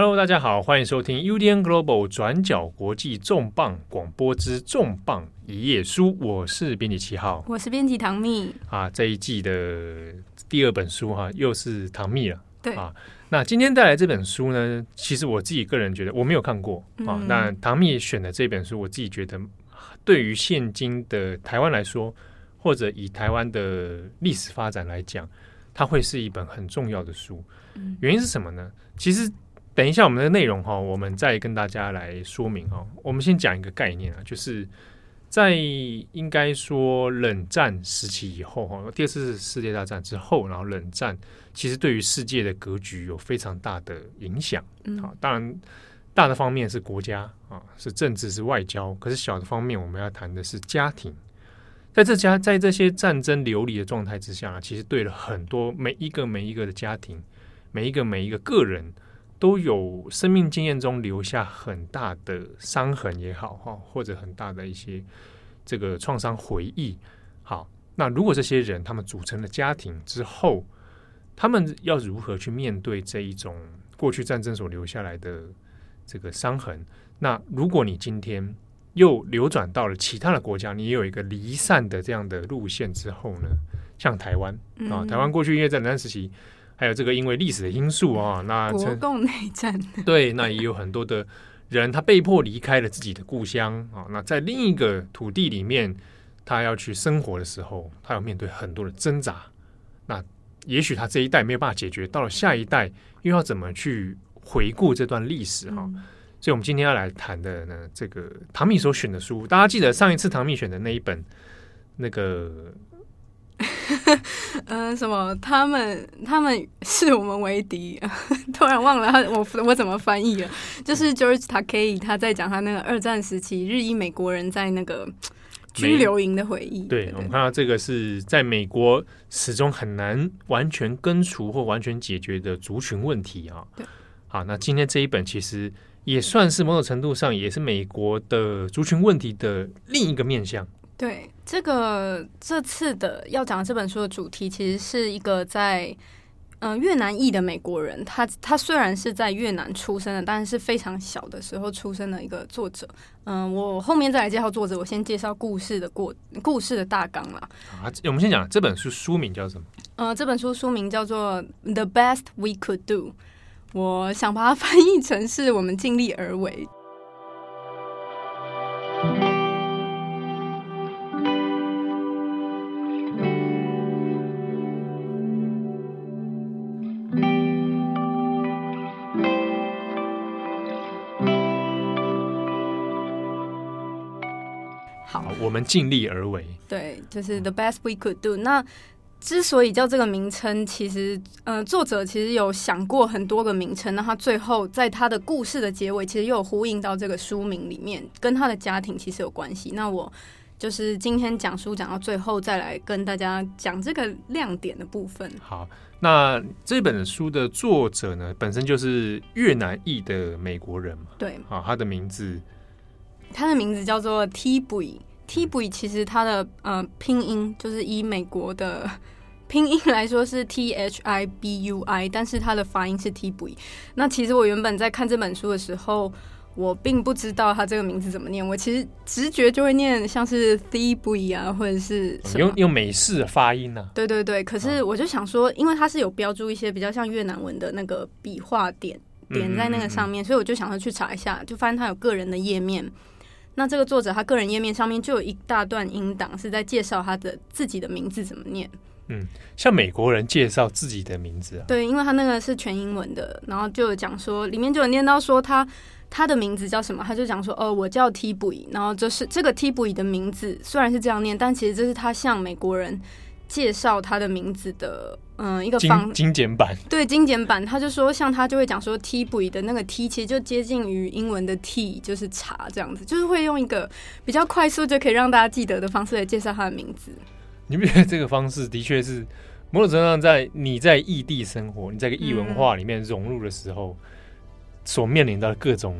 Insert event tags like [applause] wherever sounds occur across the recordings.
Hello，大家好，欢迎收听 UDN Global 转角国际重磅广播之重磅一页书，我是编辑七号，我是编辑唐蜜啊。这一季的第二本书哈、啊，又是唐蜜了。对啊，那今天带来这本书呢，其实我自己个人觉得我没有看过啊。那、嗯、唐蜜选的这本书，我自己觉得对于现今的台湾来说，或者以台湾的历史发展来讲，它会是一本很重要的书。原因是什么呢？其实等一下我们的内容哈，我们再跟大家来说明哈。我们先讲一个概念啊，就是在应该说冷战时期以后哈，第二次世界大战之后，然后冷战其实对于世界的格局有非常大的影响。好，当然大的方面是国家啊，是政治，是外交，可是小的方面我们要谈的是家庭。在这家在这些战争流离的状态之下，其实对了很多每一个每一个的家庭，每一个每一个个人，都有生命经验中留下很大的伤痕也好哈，或者很大的一些这个创伤回忆。好，那如果这些人他们组成了家庭之后，他们要如何去面对这一种过去战争所留下来的这个伤痕？那如果你今天，又流转到了其他的国家，你也有一个离散的这样的路线之后呢，像台湾啊，台湾过去因为在冷战时期，还有这个因为历史的因素啊，那国共内战 [laughs] 对，那也有很多的人他被迫离开了自己的故乡啊，那在另一个土地里面，他要去生活的时候，他要面对很多的挣扎。那也许他这一代没有办法解决，到了下一代又要怎么去回顾这段历史哈？嗯所以，我们今天要来谈的呢，这个唐蜜所选的书，大家记得上一次唐蜜选的那一本，那个，嗯、[laughs] 呃，什么？他们他们视我们为敌，[laughs] 突然忘了他，我我怎么翻译了？就是 George Takei 他在讲他那个二战时期日裔美国人在那个拘留营的回忆。对，对我们看到这个是在美国始终很难完全根除或完全解决的族群问题啊。对，好，那今天这一本其实。也算是某种程度上，也是美国的族群问题的另一个面向。对，这个这次的要讲的这本书的主题，其实是一个在嗯、呃、越南裔的美国人，他他虽然是在越南出生的，但是非常小的时候出生的一个作者。嗯、呃，我后面再来介绍作者，我先介绍故事的过故事的大纲啦。啊，我们先讲这本书书名叫什么？呃，这本书书名叫做《The Best We Could Do》。我想把它 [laughs] 翻译成是我们尽力而为。好，我们尽力而为。对，就是 the best we could do。那之所以叫这个名称，其实，呃，作者其实有想过很多个名称，那他最后在他的故事的结尾，其实又有呼应到这个书名里面，跟他的家庭其实有关系。那我就是今天讲书讲到最后，再来跟大家讲这个亮点的部分。好，那这本书的作者呢，本身就是越南裔的美国人嘛？对，啊，他的名字，他的名字叫做 Bui。Thi Bui 其实它的呃拼音就是以美国的 [laughs] 拼音来说是 T H I B U I，但是它的发音是 Thi Bui。那其实我原本在看这本书的时候，我并不知道它这个名字怎么念。我其实直觉就会念像是 Thi Bui 啊，或者是什么用用美式的发音呢、啊？对对对。可是我就想说，因为它是有标注一些比较像越南文的那个笔画点点在那个上面，嗯嗯嗯，所以我就想说去查一下，就发现它有个人的页面。那这个作者他个人页面上面就有一大段音档是在介绍他的自己的名字怎么念。嗯，像美国人介绍自己的名字啊。对，因为他那个是全英文的，然后就有讲说里面就有念到说他他的名字叫什么，他就讲说哦，我叫 Thi Bui，然后这是这个 Thi Bui 的名字虽然是这样念，但其实这是他向美国人介绍他的名字的。嗯，一个方精简版，对精简版，他就说，像他就会讲说 Bui 的那个 T 其实就接近于英文的 T，就是茶这样子，就是会用一个比较快速就可以让大家记得的方式来介绍他的名字。你不觉得这个方式的确是某种程度上，在你在异地生活，你在一个异文化里面融入的时候，嗯、所面临到的各种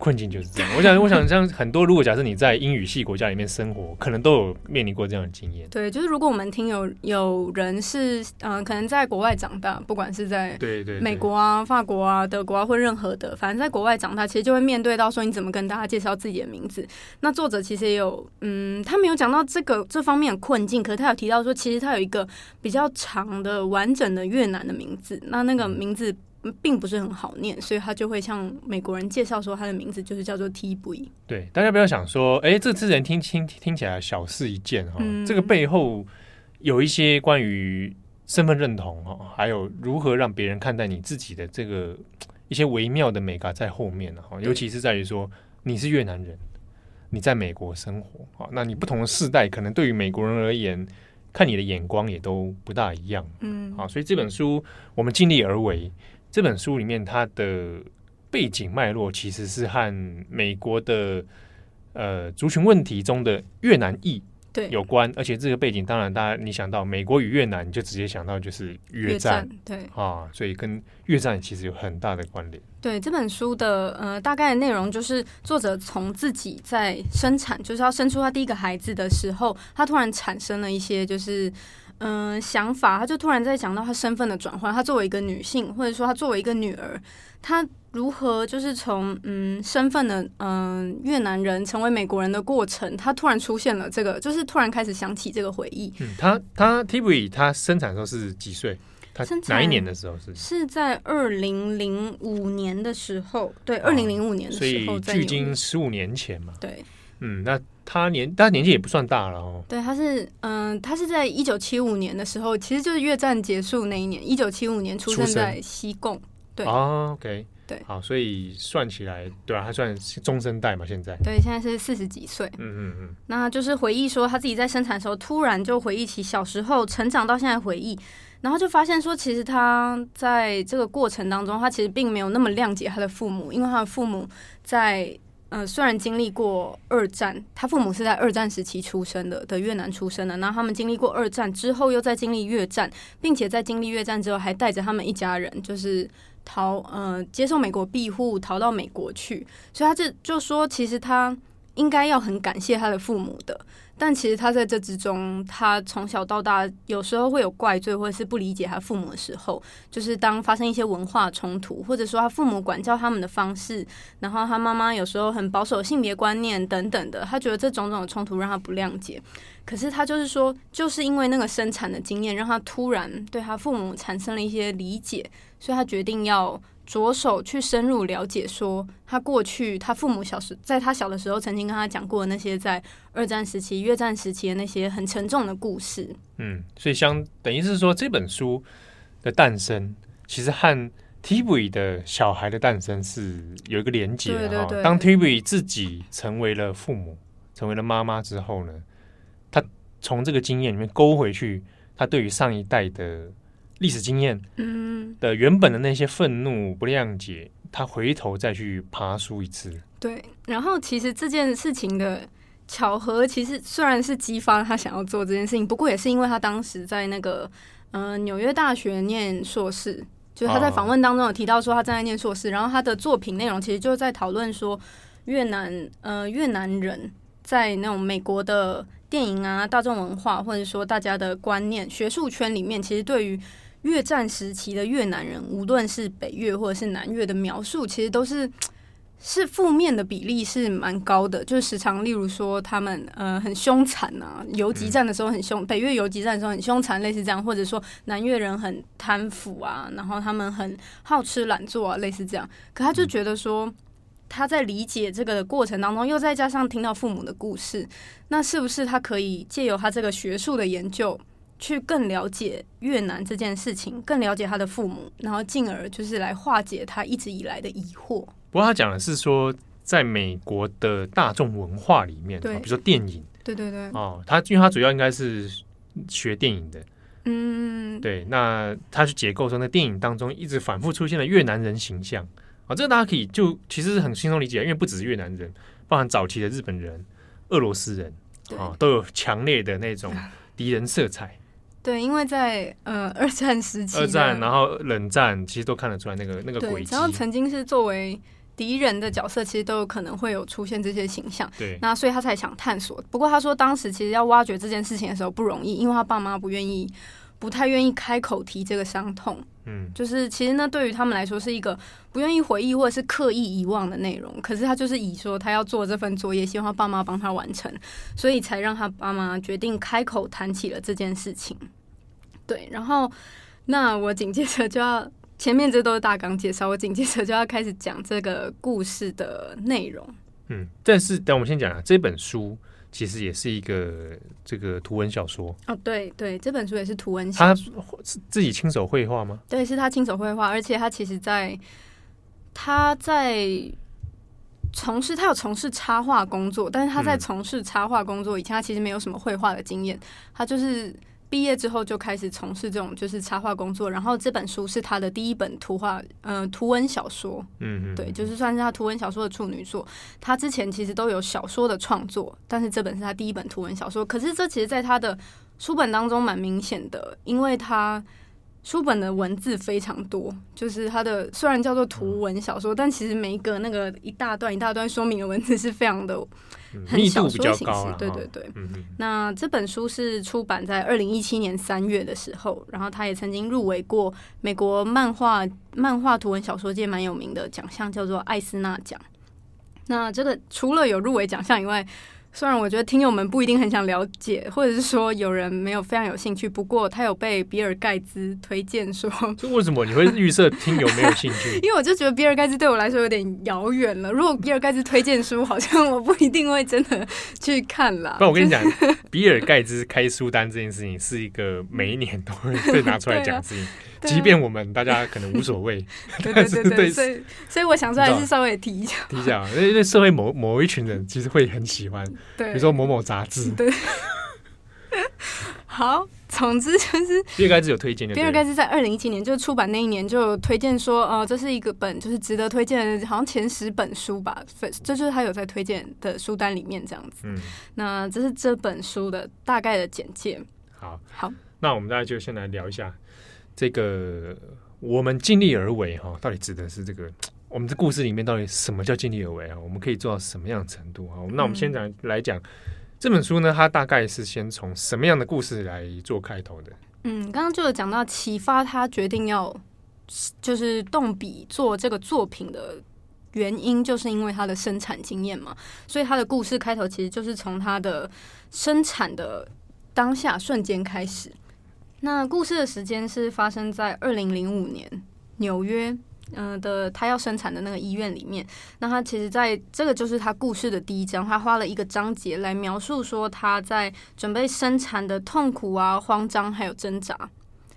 困境就是这样。我想，我想像很多，如果假设你在英语系国家里面生活，可能都有面临过这样的经验。对，就是如果我们听有有人是嗯、呃，可能在国外长大，不管是在对对美国啊、法国啊、德国啊，或任何的，反正在国外长大，其实就会面对到说你怎么跟大家介绍自己的名字。那作者其实也有嗯，他没有讲到这个这方面的困境，可是他有提到说，其实他有一个比较长的完整的越南的名字，那那个名字。并不是很好念，所以他就会向美国人介绍说，他的名字就是叫做 Bui。对，大家不要想说，哎，这字人听听听起来小事一件哈，嗯、这个背后有一些关于身份认同哈，还有如何让别人看待你自己的这个一些微妙的美感在后面哈，对尤其是在于说你是越南人，你在美国生活啊，那你不同的世代可能对于美国人而言，看你的眼光也都不大一样，嗯，好，所以这本书我们尽力而为。这本书里面，它的背景脉络其实是和美国的呃族群问题中的越南裔对有关，而且这个背景当然，大家你想到美国与越南，你就直接想到就是越战，越战对啊，所以跟越战其实有很大的关联。对这本书的呃大概的内容，就是作者从自己在生产，就是要生出他第一个孩子的时候，他突然产生了一些就是。嗯、呃，想法，他就突然在讲到他身份的转换。他作为一个女性，或者说他作为一个女儿，他如何就是从嗯身份的嗯、呃、越南人成为美国人的过程，他突然出现了这个，就是突然开始想起这个回忆。嗯，他他 Thi Bui 他生产的时候是几岁？他哪一年的时候是？是在二零零五年的时候，对，二零零五年的时候，距今十五年前嘛。对，嗯，那。他年，他年纪也不算大了哦。对，他是，嗯、呃，他是在一九七五年的时候，其实就是越战结束那一年，一九七五年出生在西贡。对啊，OK，对，好，所以算起来，对啊，他算中生代嘛，现在。对，现在是四十几岁。嗯嗯嗯。那就是回忆说，他自己在生产的时候，突然就回忆起小时候成长到现在回忆，然后就发现说，其实他在这个过程当中，他其实并没有那么谅解他的父母，因为他的父母在。呃，虽然经历过二战，他父母是在二战时期出生的，的越南出生的。然后他们经历过二战之后，又在经历越战，并且在经历越战之后，还带着他们一家人，就是逃，呃，接受美国庇护，逃到美国去。所以他这就说，其实他应该要很感谢他的父母的。但其实他在这之中，他从小到大有时候会有怪罪，或者是不理解他父母的时候，就是当发生一些文化冲突，或者说他父母管教他们的方式，然后他妈妈有时候很保守性别观念等等的，他觉得这种种的冲突让他不谅解。可是他就是说，就是因为那个生产的经验，让他突然对他父母产生了一些理解，所以他决定要。着手去深入了解，说他过去他父母小时，在他小的时候曾经跟他讲过那些在二战时期、越战时期的那些很沉重的故事。嗯，所以相等于是说，这本书的诞生其实和 Tibby 的小孩的诞生是有一个连结的。对对对。当 Tibby 自己成为了父母、成为了妈妈之后呢，他从这个经验里面勾回去，他对于上一代的。历史经验嗯的原本的那些愤怒不谅解，他回头再去爬梳一次。对，然后其实这件事情的巧合，其实虽然是激发了他想要做这件事情，不过也是因为他当时在那个嗯、呃、纽约大学念硕士，就是他在访问当中有提到说他正在念硕士，然后他的作品内容其实就在讨论说越南呃越南人在那种美国的电影啊、大众文化或者说大家的观念、学术圈里面，其实对于越战时期的越南人，无论是北越或者是南越的描述，其实都是是负面的比例是蛮高的。就是时常，例如说他们呃很凶残啊，游击战的时候很凶，北越游击战的时候很凶残，类似这样，或者说南越人很贪腐啊，然后他们很好吃懒做啊，类似这样。可他就觉得说，他在理解这个过程当中，又再加上听到父母的故事，那是不是他可以借由他这个学术的研究？去更了解越南这件事情，更了解他的父母，然后进而就是来化解他一直以来的疑惑。不过他讲的是说，在美国的大众文化里面，对，比如说电影，对对对，哦，他因为他主要应该是学电影的，嗯，对，那他去解构说，那电影当中一直反复出现的越南人形象，啊、哦，这个大家可以就其实是很轻松理解，因为不只是越南人，包含早期的日本人、俄罗斯人，啊、哦，都有强烈的那种敌人色彩。对，因为在呃二战时期，二战然后冷战，其实都看得出来那个那个轨迹。然后曾经是作为敌人的角色，其实都有可能会有出现这些形象。对，那所以他才想探索。不过他说，当时其实要挖掘这件事情的时候不容易，因为他爸妈不愿意。不太愿意开口提这个伤痛，嗯，就是其实呢，对于他们来说是一个不愿意回忆或者是刻意遗忘的内容。可是他就是以说他要做这份作业，希望他爸妈帮他完成，所以才让他爸妈决定开口谈起了这件事情。对，然后那我紧接着就要前面这都是大纲介绍，我紧接着就要开始讲这个故事的内容。嗯，但是等我们先讲啊，这本书。其实也是一个这个图文小说哦，对对，这本书也是图文小说。自己亲手绘画吗？对，是他亲手绘画，而且他其实在他在从事他有从事插画工作，但是他在从事插画工作以前，他其实没有什么绘画的经验，他就是。毕业之后就开始从事这种就是插画工作，然后这本书是他的第一本图画，呃，图文小说，嗯嗯，对，就是算是他图文小说的处女作。他之前其实都有小说的创作，但是这本是他第一本图文小说。可是这其实，在他的书本当中蛮明显的，因为他。书本的文字非常多，就是它的虽然叫做图文小说，嗯、但其实每一个那个一大段一大段说明的文字是非常的很小说形式。对对对，嗯、那这本书是出版在二零一七年三月的时候，然后他也曾经入围过美国漫画漫画图文小说界蛮有名的奖项，叫做艾斯纳奖。那这个除了有入围奖项以外，虽然我觉得听友们不一定很想了解，或者是说有人没有非常有兴趣，不过他有被比尔盖茨推荐说，[laughs] 这为什么你会预设听友没有兴趣？[laughs] 因为我就觉得比尔盖茨对我来说有点遥远了。如果比尔盖茨推荐书，好像我不一定会真的去看啦。不我跟你讲，[laughs] 比尔盖茨开书单这件事情是一个每一年都会被拿出来讲的事情。即便我们大家可能无所谓，对对对对，所以所以我想说还是稍微提一下，提一下，因为社会某某一群人其实会很喜欢，对，比如说某某杂志，对。[laughs] 好，总之就是比尔盖茨有推荐的，比尔盖茨在二零一七年就出版那一年就推荐说，哦，这是一个本就是值得推荐的，好像前十本书吧，这就是他有在推荐的书单里面这样子。嗯，那这是这本书的大概的简介。好，好，那我们大家就先来聊一下。这个我们尽力而为哈，到底指的是这个？[tsk] 我们的故事里面到底什么叫尽力而为啊？我们可以做到什么样的程度啊？那我们先讲来讲这本书呢，它大概是先从什么样的故事来做开头的？嗯，刚刚就有讲到启发他决定要就是动笔做这个作品的原因，就是因为他的生产经验嘛。所以他的故事开头其实就是从他的生产的当下瞬间开始。那故事的时间是发生在二零零五年纽约，嗯的他要生产的那个医院里面。那他其实在这个就是他故事的第一章，他花了一个章节来描述说他在准备生产的痛苦啊、慌张还有挣扎。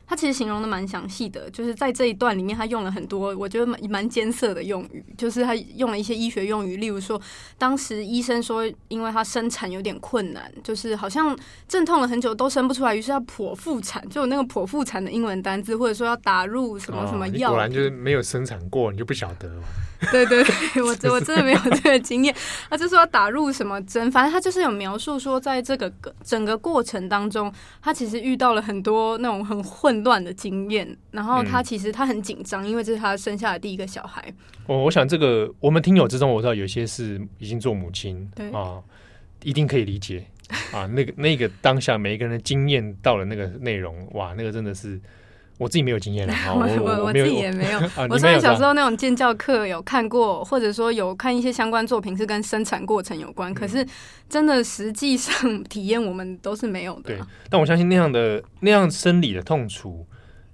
他其实形容的蛮详细的，就是在这一段里面，他用了很多我觉得蛮蛮艰涩的用语，就是他用了一些医学用语，例如说，当时医生说，因为他生产有点困难，就是好像阵痛了很久都生不出来，于是要剖腹产，就有那个剖腹产的英文单字，或者说要打入什么什么药。果然就是没有生产过，你就不晓得。[laughs] 对对对，我 [laughs] 我真的没有这个经验。他就说打入什么针，反正他就是有描述说，在这个整个过程当中，他其实遇到了很多那种很混乱的经验。然后他其实他很紧张，因为这是他生下的第一个小孩。我我想这个我们听友之中，我知道有些是已经做母亲，对啊，一定可以理解啊。那个那个当下每一个人的经验到了那个内容，哇，那个真的是。我自己没有经验了，[laughs] 我我，我，我自己也没有。[laughs] 我虽然小时候那种建教课有看过，或者说有看一些相关作品是跟生产过程有关，嗯、可是真的实际上体验我们都是没有的。对，但我相信那样的那样生理的痛楚，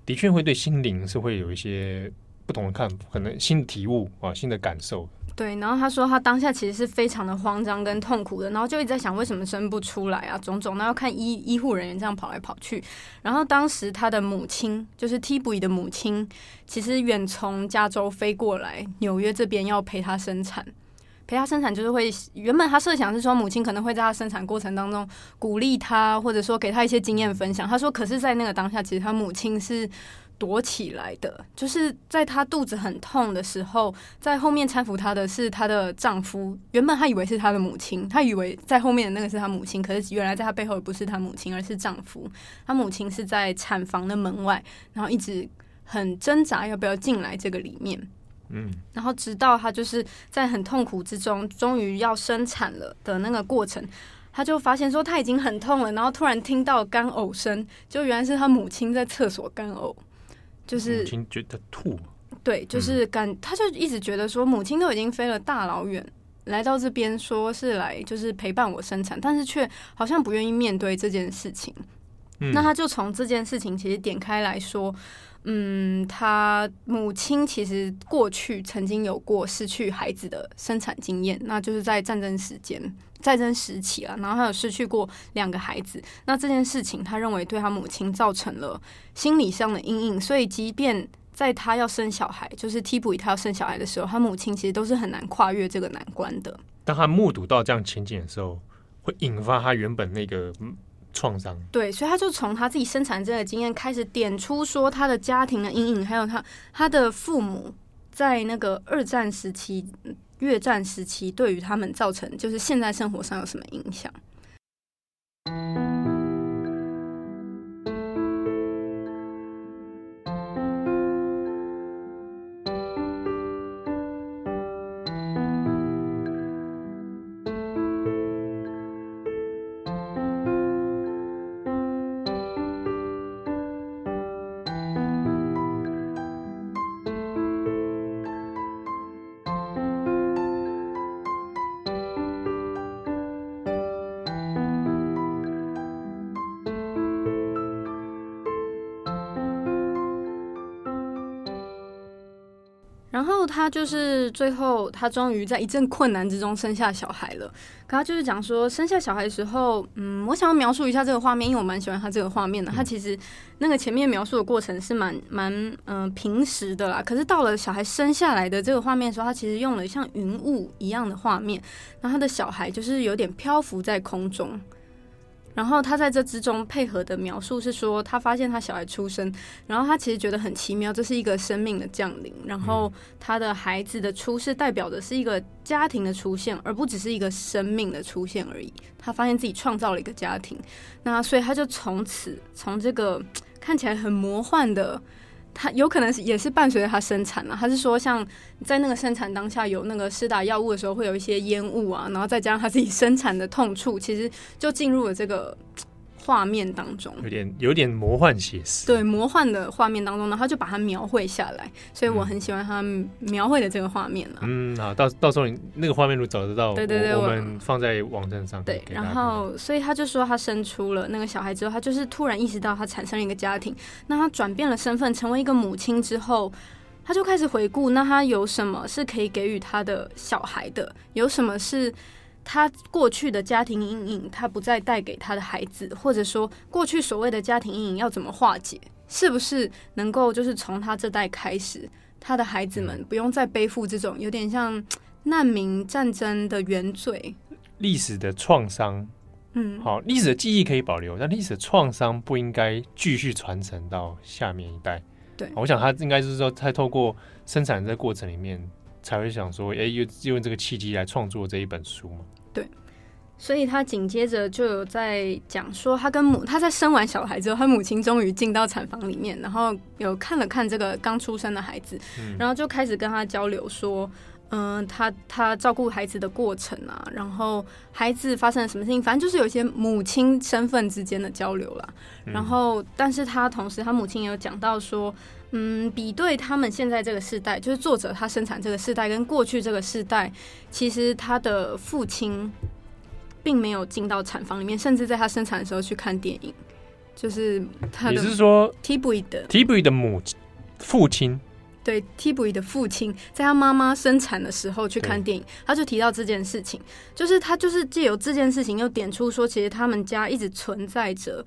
的确会对心灵是会有一些不同的看法，可能新的体悟啊，新的感受。对，然后他说他当下其实是非常的慌张跟痛苦的，然后就一直在想为什么生不出来啊，种种，那要看医医护人员这样跑来跑去，然后当时他的母亲就是 T-Boy 的母亲，其实远从加州飞过来纽约这边要陪他生产，陪他生产就是会原本他设想是说母亲可能会在他生产过程当中鼓励他，或者说给他一些经验分享。他说，可是，在那个当下，其实他母亲是。躲起来的，就是在她肚子很痛的时候，在后面搀扶她的是她的丈夫。原本她以为是她的母亲，她以为在后面的那个是她母亲，可是原来在她背后不是她母亲，而是丈夫。她母亲是在产房的门外，然后一直很挣扎要不要进来这个里面。嗯，然后直到她就是在很痛苦之中，终于要生产了的那个过程，他就发现说他已经很痛了，然后突然听到干呕声，就原来是他母亲在厕所干呕，就是母亲觉得吐，对，就是感，他就一直觉得说母亲都已经飞了大老远。来到这边说是来就是陪伴我生产，但是却好像不愿意面对这件事情。嗯、那他就从这件事情其实点开来说，嗯，他母亲其实过去曾经有过失去孩子的生产经验，那就是在战争时间、战争时期啊，然后他有失去过两个孩子。那这件事情，他认为对他母亲造成了心理上的阴影，所以即便。在他要生小孩，就是替补他要生小孩的时候，他母亲其实都是很难跨越这个难关的。当他目睹到这样情景的时候，会引发他原本那个创伤。对，所以他就从他自己生产这个经验开始点出说他的家庭的阴影，还有他他的父母在那个二战时期、越战时期对于他们造成就是现在生活上有什么影响。就是最后，他终于在一阵困难之中生下小孩了。可他就是讲说，生下小孩的时候，嗯，我想要描述一下这个画面，因为我蛮喜欢他这个画面的。他其实那个前面描述的过程是蛮蛮嗯、呃、平实的啦。可是到了小孩生下来的这个画面的时候，他其实用了像云雾一样的画面，然后他的小孩就是有点漂浮在空中。然后他在这之中配合的描述是说，他发现他小孩出生，然后他其实觉得很奇妙，这是一个生命的降临。然后他的孩子的出世代表的是一个家庭的出现，而不只是一个生命的出现而已。他发现自己创造了一个家庭，那所以他就从此从这个看起来很魔幻的。他有可能也是伴随着他生产了，他是说像在那个生产当下有那个施打药物的时候会有一些烟雾啊，然后再加上他自己生产的痛处，其实就进入了这个。画面当中有点有点魔幻写实，对魔幻的画面当中呢，他就把它描绘下来，所以我很喜欢他描绘的这个画面了。嗯，好，到到时候你那个画面如果找得到，对对对，我，我们放在网站上。对，然后所以他就说，他生出了那个小孩之后，他就是突然意识到他产生了一个家庭，那他转变了身份，成为一个母亲之后，他就开始回顾，那他有什么是可以给予他的小孩的？有什么是？他过去的家庭阴影，他不再带给他的孩子，或者说过去所谓的家庭阴影要怎么化解？是不是能够就是从他这代开始，他的孩子们不用再背负这种有点像难民战争的原罪？历史的创伤，嗯，好，历史的记忆可以保留，但历史的创伤不应该继续传承到下面一代。对，我想他应该是说，他透过生产这个过程里面，才会想说，哎，用用这个契机来创作这一本书嘛。对，所以他紧接着就有在讲说，他跟母他在生完小孩之后，他母亲终于进到产房里面，然后有看了看这个刚出生的孩子，然后就开始跟他交流说，嗯、呃，他他照顾孩子的过程啊，然后孩子发生了什么事情，反正就是有一些母亲身份之间的交流啦。然后，但是他同时他母亲也有讲到说。嗯，比对他们现在这个世代，就是作者他生产这个世代跟过去这个世代，其实他的父亲并没有进到产房里面，甚至在他生产的时候去看电影，就是他的。你是说提布伊的提布伊的母父亲？对，提布伊的父亲在他妈妈生产的时候去看电影，他就提到这件事情，就是他就是借由这件事情又点出说，其实他们家一直存在着。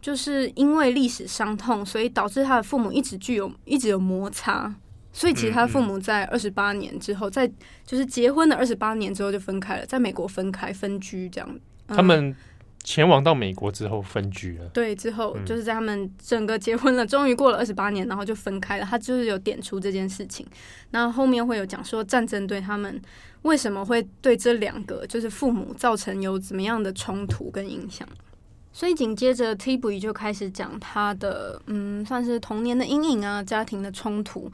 就是因为历史伤痛，所以导致他的父母一直具有一直有摩擦，所以其实他的父母在二十八年之后，在就是结婚的二十八年之后就分开了，在美国分开分居这样。他们前往到美国之后分居了，对，之后就是在他们整个结婚了，终于过了二十八年，然后就分开了。他就是有点出这件事情，那后面会有讲说战争对他们为什么会对这两个就是父母造成有怎么样的冲突跟影响。所以紧接着 Thibaut 就开始讲他的嗯，算是童年的阴影啊，家庭的冲突。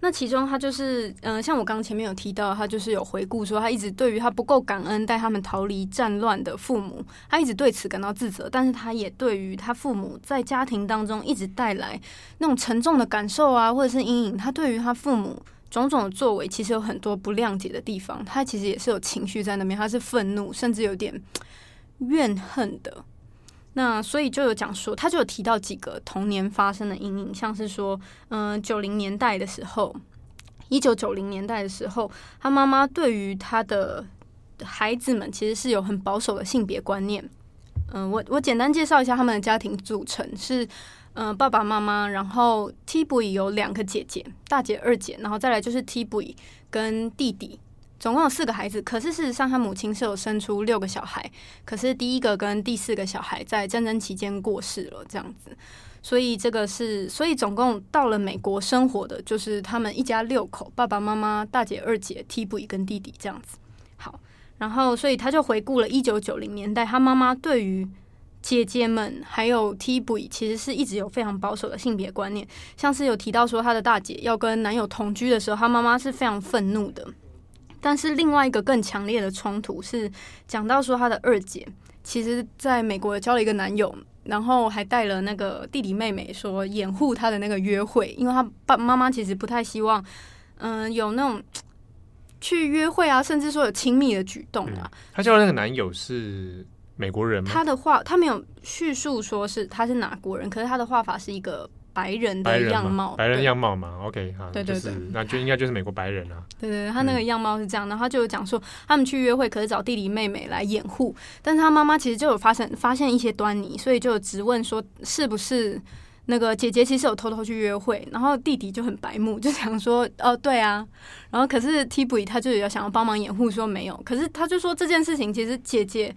那其中他就是，嗯、呃，像我刚刚前面有提到，他就是有回顾说，他一直对于他不够感恩带他们逃离战乱的父母，他一直对此感到自责。但是他也对于他父母在家庭当中一直带来那种沉重的感受啊，或者是阴影，他对于他父母种种的作为，其实有很多不谅解的地方。他其实也是有情绪在那边，他是愤怒，甚至有点怨恨的。那所以就有讲说，他就有提到几个童年发生的阴影，像是说，嗯，九零年代的时候，一九九零年代的时候，他妈妈对于他的孩子们其实是有很保守的性别观念。嗯，我我简单介绍一下他们的家庭组成是，嗯，爸爸妈妈，然后 T-Boy 有两个姐姐，大姐、二姐，然后再来就是 T-Boy 跟弟弟。总共有四个孩子，可是事实上他母亲是有生出六个小孩，可是第一个跟第四个小孩在战争期间过世了，这样子，所以这个是，所以总共到了美国生活的就是他们一家六口，爸爸妈妈、大姐、二姐、T-Boy 跟弟弟这样子。好，然后所以他就回顾了一九九零年代，他妈妈对于姐姐们还有 T-Boy 其实是一直有非常保守的性别观念，像是有提到说他的大姐要跟男友同居的时候，他妈妈是非常愤怒的。但是另外一个更强烈的冲突是讲到说，她的二姐其实在美国交了一个男友，然后还带了那个弟弟妹妹，说掩护他的那个约会，因为他爸妈妈其实不太希望，嗯、呃，有那种去约会啊，甚至说有亲密的举动啊。嗯、他交的那个男友是美国人吗？她的话，她没有叙述说是他是哪国人，可是她的画法是一个。白人的样貌，白人样貌嘛，OK 哈，对对对，那就应该就是美国白人啊。对对对，他那个样貌是这样，然后他就讲说他们去约会，可是找弟弟妹妹来掩护，但是他妈妈其实就有发生发现一些端倪，所以就有质问说是不是那个姐姐其实有偷偷去约会，然后弟弟就很白目，就想说哦对啊，然后可是 T-Boy 他就有想要帮忙掩护，说没有，可是他就说这件事情其实姐姐。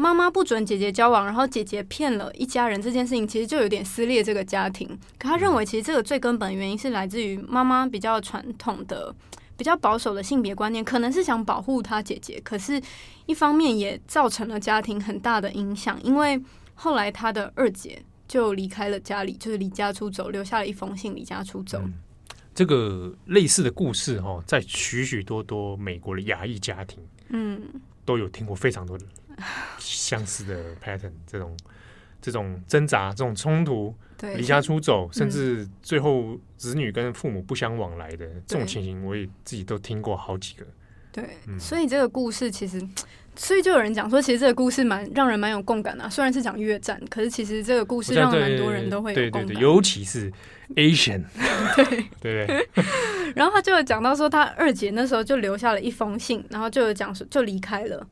妈妈不准姐姐交往，然后姐姐骗了一家人，这件事情其实就有点撕裂这个家庭。可他认为，其实这个最根本的原因是来自于妈妈比较传统的、比较保守的性别观念，可能是想保护她姐姐，可是一方面也造成了家庭很大的影响。因为后来他的二姐就离开了家里，就是离家出走，留下了一封信离家出走。嗯，这个类似的故事哈，在许许多多美国的亚裔家庭，嗯，都有听过非常多的。相似的 pattern，这种这种挣扎、这种冲突、离家出走，甚至最后子女跟父母不相往来的这种情形，我也自己都听过好几个。对，嗯、所以这个故事其实，所以就有人讲说，其实这个故事蛮让人蛮有共感的、啊。虽然是讲越战，可是其实这个故事让蛮多人都会有共感。对对对，尤其是 Asian，[laughs] 对 [laughs] 对对。然后他就有讲到说，他二姐那时候就留下了一封信，然后就有讲说就离开了。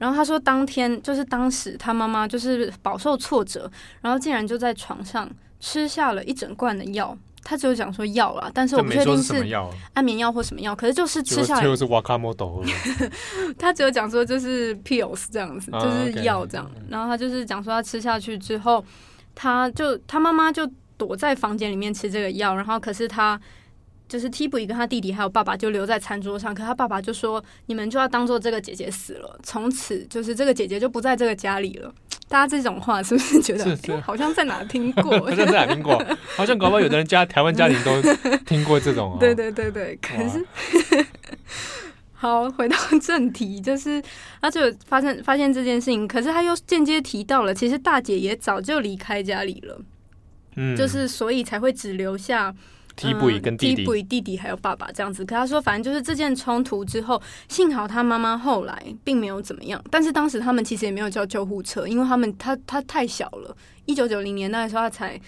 然后他说，当天就是当时他妈妈就是饱受挫折，然后竟然就在床上吃下了一整罐的药。他只有讲说药啦，但是我不确定是安眠药或什么药。可是就是吃下来就是瓦卡莫多。[laughs] 他只有讲说就是 pills 这样子，就是药这样。然后他就是讲说他吃下去之后，他就他妈妈就躲在房间里面吃这个药，然后可是他。就是 T-Boy 跟他弟弟还有爸爸就留在餐桌上，可他爸爸就说：“你们就要当做这个姐姐死了，从此就是这个姐姐就不在这个家里了。”大家这种话是不是觉得好像在哪听过？好像在哪听过？好像搞不好有的人家台湾家庭都听过这种、哦。[laughs] 对对对对，可是 [laughs] 好，回到正题，就是他就发现发现这件事情，可是他又间接提到了，其实大姐也早就离开家里了，嗯，就是所以才会只留下。T-Boy 跟弟弟、T-Boy 弟弟还有爸爸这样子，可他说，反正就是这件冲突之后，幸好他妈妈后来并没有怎么样，但是当时他们其实也没有叫救护车，因为他们他他太小了，一九九零年代的时候他才。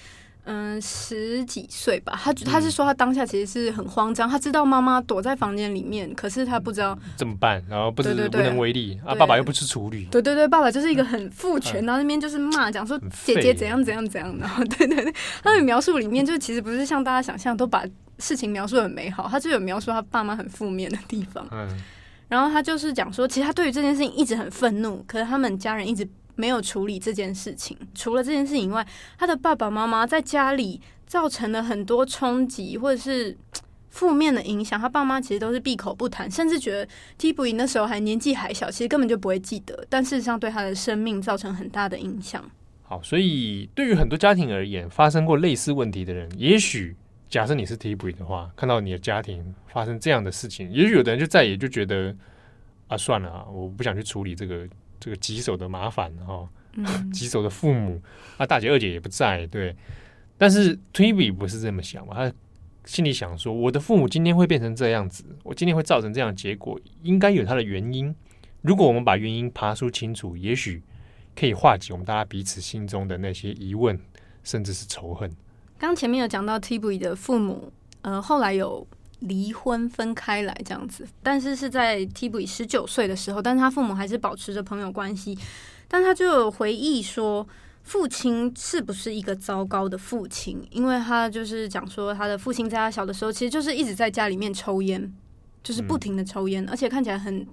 嗯，十几岁吧。他他是说他当下其实是很慌张，他知道妈妈躲在房间里面，可是他不知道怎么办，然后不知无能为力啊。爸爸又不是处女，对对对，爸爸就是一个很父权，然后那边就是骂，讲说姐姐怎样怎样怎样，然后 [laughs] 对对对，他的描述里面就其实不是像大家想象都把事情描述得很美好，他就有描述他爸妈很负面的地方。嗯，然后他就是讲说，其实他对于这件事情一直很愤怒，可是他们家人一直。没有处理这件事情。除了这件事情以外，他的爸爸妈妈在家里造成了很多冲击，或者是负面的影响。他爸妈其实都是闭口不谈，甚至觉得 T-Boy 那时候还年纪还小，其实根本就不会记得。但事实上，对他的生命造成很大的影响。好，所以对于很多家庭而言，发生过类似问题的人，也许假设你是 T-Boy 的话，看到你的家庭发生这样的事情，也许有的人就再也就觉得啊，算了啊，我不想去处理这个这个棘手的麻烦哈，[laughs] 棘手的父母啊，大姐二姐也不在，对。但是 T-Boy 不是这么想嘛，他心里想说，我的父母今天会变成这样子，我今天会造成这样的结果，应该有他的原因。如果我们把原因爬梳清楚，也许可以化解我们大家彼此心中的那些疑问，甚至是仇恨。刚前面有讲到 T-Boy 的父母，呃，后来有离婚分开来这样子，但是是在 T-Boy 十九岁的时候，但是他父母还是保持着朋友关系。但他就有回忆说，父亲是不是一个糟糕的父亲？因为他就是讲说，他的父亲在他小的时候，其实就是一直在家里面抽烟，就是不停的抽烟，而且看起来很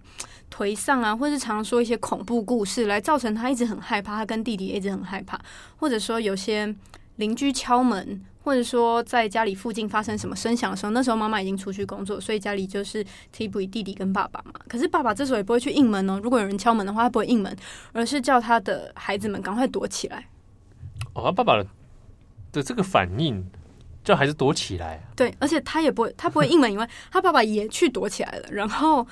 颓丧啊，或是常说一些恐怖故事，来造成他一直很害怕，他跟弟弟也一直很害怕，或者说有些。邻居敲门，或者说在家里附近发生什么声响的时候，那时候妈妈已经出去工作，所以家里就是 T-Boy 弟弟跟爸爸嘛。可是爸爸这时候也不会去应门哦。如果有人敲门的话，他不会应门，而是叫他的孩子们赶快躲起来。哦，他爸爸的这个反应叫孩子躲起来。对，而且他也不会，他不会应门以外，他爸爸也去躲起来了，然后。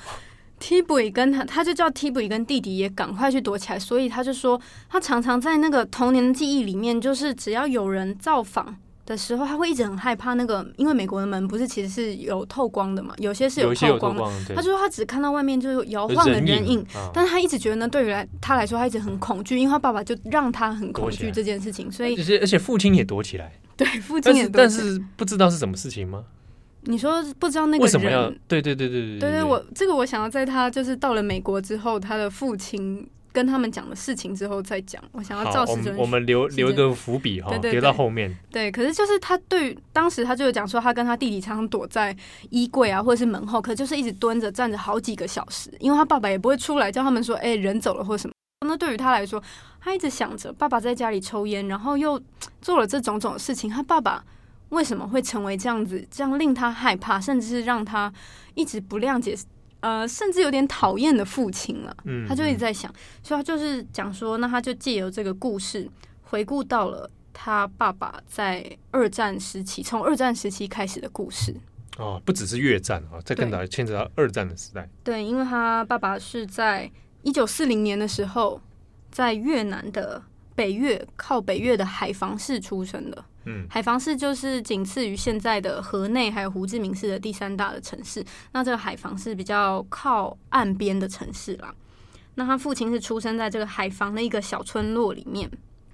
T-Boy 跟他，他就叫 T-Boy 跟弟弟也赶快去躲起来，所以他就说，他常常在那个童年的记忆里面，就是只要有人造访的时候，他会一直很害怕那个，因为美国的门不是其实是有透光的嘛，有些是有透光的。光他就说他只看到外面就是摇晃的人影，人影啊、但是他一直觉得呢，对于来他来说，他一直很恐惧，因为他爸爸就让他很恐惧这件事情，所以而且而且父亲也躲起来，对，父亲也躲起来，但是，不知道是什么事情吗？[laughs] 你说不知道那个什么要？对对对对对对对，我这个我想要在他就是到了美国之后，他的父亲跟他们讲的事情之后再讲。我想要照时针，我们留留一个伏笔哈，留到后面。对，可是就是他对当时他就有讲说，他跟他弟弟常常躲在衣柜啊，或者是门后，可就是一直蹲着站着好几个小时，因为他爸爸也不会出来叫他们说，哎，人走了或什么。那对于他来说，他一直想着爸爸在家里抽烟，然后又做了这种种的事情，他爸爸。为什么会成为这样子，这样令他害怕，甚至是让他一直不谅解，呃，甚至有点讨厌的父亲了。嗯，他就一直在想，所以他就是讲说，那他就借由这个故事，回顾到了他爸爸在二战时期，从二战时期开始的故事。哦，不只是越战啊，在更早牵扯到二战的时代。对，因为他爸爸是在一九四零年的时候，在越南的北越，靠北越的海防市出生的。嗯，海防市就是仅次于现在的河内还有胡志明市的第三大的城市。那这个海防是比较靠岸边的城市啦。那他父亲是出生在这个海防的一个小村落里面，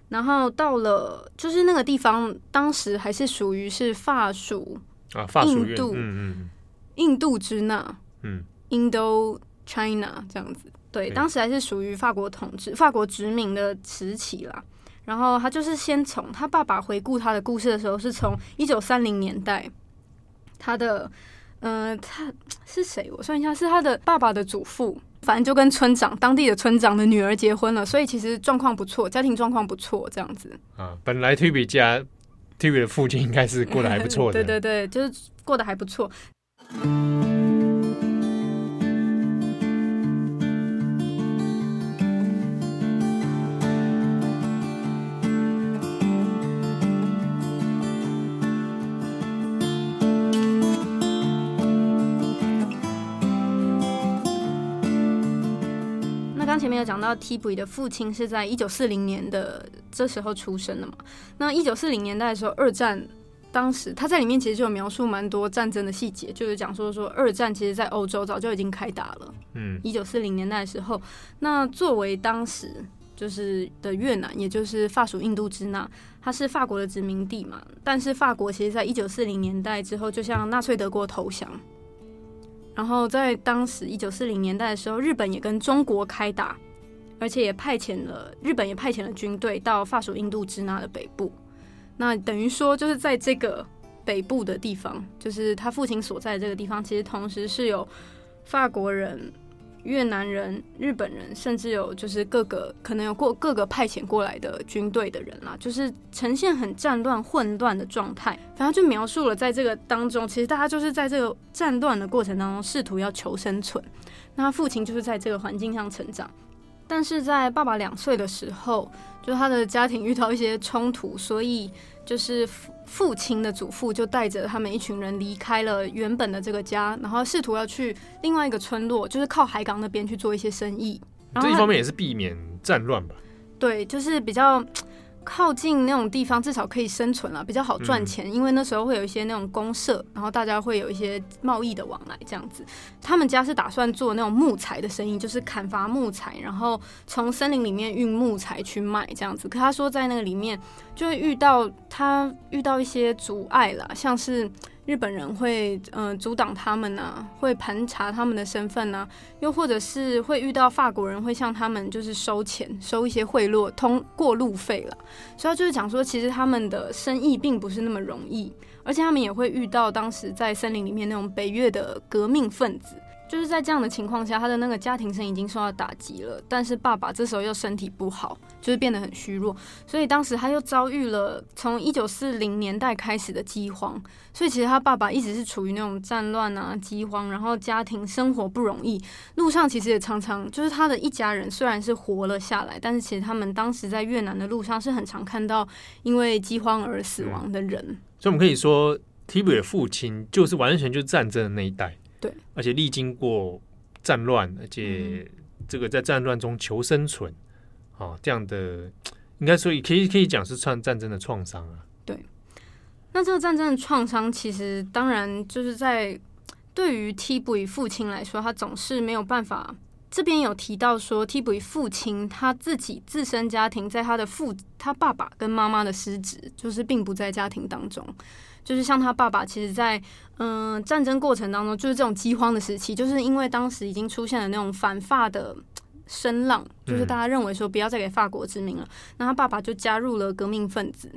然后到了就是那个地方，当时还是属于是法属啊，法属印度，嗯嗯，印度支那，嗯，Indo China 这样子。对，当时还是属于法国统治、法国殖民的时期啦。然后他就是先从他爸爸回顾他的故事的时候，是从一九三零年代，他的，呃，他是谁？我算一下，是他的爸爸的祖父，反正就跟村长当地的村长的女儿结婚了，所以其实状况不错，家庭状况不错，这样子。啊，本来 T-Boy 家 T-Boy 的父亲应该是过得还不错的，[laughs] 对对对，就是过得还不错。面有讲到 T-Boy 的父亲是在一九四零年的这时候出生的嘛？那一九四零年代的时候，二战当时他在里面其实就有描述蛮多战争的细节，就是讲说说二战其实在欧洲早就已经开打了。嗯，一九四零年代的时候，那作为当时就是的越南，也就是法属印度支那，它是法国的殖民地嘛。但是法国其实在一九四零年代之后，就向纳粹德国投降。然后在当时一九四零年代的时候，日本也跟中国开打，而且也派遣了日本也派遣了军队到法属印度支那的北部。那等于说，就是在这个北部的地方，就是他父亲所在的这个地方，其实同时是有法国人。越南人、日本人，甚至有就是各个可能有过各个派遣过来的军队的人啦，就是呈现很战乱混乱的状态。反正就描述了在这个当中，其实大家就是在这个战乱的过程当中试图要求生存。那父亲就是在这个环境上成长，但是在爸爸两岁的时候，就他的家庭遇到一些冲突，所以就是父父亲的祖父就带着他们一群人离开了原本的这个家，然后试图要去另外一个村落，就是靠海港那边去做一些生意。这一方面也是避免战乱吧？对，就是比较。靠近那种地方，至少可以生存了，比较好赚钱。因为那时候会有一些那种公社，然后大家会有一些贸易的往来，这样子。他们家是打算做那种木材的生意，就是砍伐木材，然后从森林里面运木材去卖，这样子。可他说在那个里面就会遇到他遇到一些阻碍啦，像是。日本人会嗯、呃、阻挡他们呢，会盘查他们的身份呢，又或者是会遇到法国人会向他们就是收钱，收一些贿赂，通过路费了。所以他就是讲说，其实他们的生意并不是那么容易，而且他们也会遇到当时在森林里面那种北越的革命分子。就是在这样的情况下，他的那个家庭生已经受到打击了，但是爸爸这时候又身体不好，就是变得很虚弱，所以当时他又遭遇了从一九四零年代开始的饥荒，所以其实他爸爸一直是处于那种战乱啊、饥荒，然后家庭生活不容易，路上其实也常常就是他的一家人虽然是活了下来，但是其实他们当时在越南的路上是很常看到因为饥荒而死亡的人，所以我们可以说提普的父亲就是完全就是战争的那一代。对，而且历经过战乱，而且这个在战乱中求生存，啊、嗯，这样的 [tsk] 应该说也可以可以讲是创战争的创伤啊。对，那这个战争的创伤，其实当然就是在 [tsk] 对于替补与父亲来说，他总是没有办法。这边有提到说，提普父亲他自己自身家庭，在他的父他爸爸跟妈妈的失职，就是并不在家庭当中。就是像他爸爸，其实在，在嗯战争过程当中，就是这种饥荒的时期，就是因为当时已经出现了那种反法的声浪，就是大家认为说不要再给法国殖民了，那他爸爸就加入了革命分子。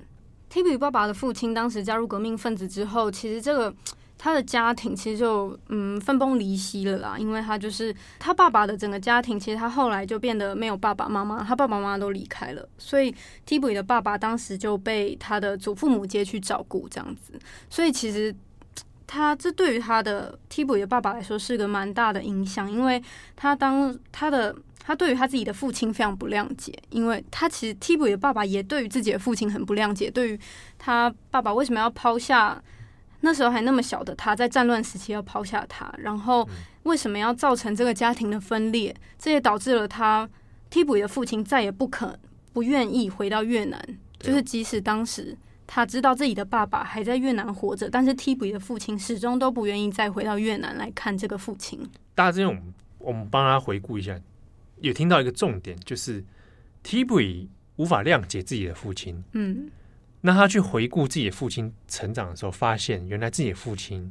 Toby 爸爸的父亲当时加入革命分子之后，其实这个。他的家庭其实就嗯分崩离析了啦，因为他就是他爸爸的整个家庭，其实他后来就变得没有爸爸妈妈，他爸爸妈妈都离开了，所以提普的爸爸当时就被他的祖父母接去照顾这样子，所以其实他这对于他的提普的爸爸来说是个蛮大的影响，因为他当他的他对于他自己的父亲非常不谅解，因为他其实提普的爸爸也对于自己的父亲很不谅解，对于他爸爸为什么要抛下。那时候还那么小的他，在战乱时期要抛下他，然后为什么要造成这个家庭的分裂？这也导致了他替补的父亲再也不肯、不愿意回到越南。就是即使当时他知道自己的爸爸还在越南活着，但是替补的父亲始终都不愿意再回到越南来看这个父亲。大家这种，我们帮他回顾一下，有听到一个重点，就是替补无法谅解自己的父亲。嗯。那他去回顾自己的父亲成长的时候，发现原来自己的父亲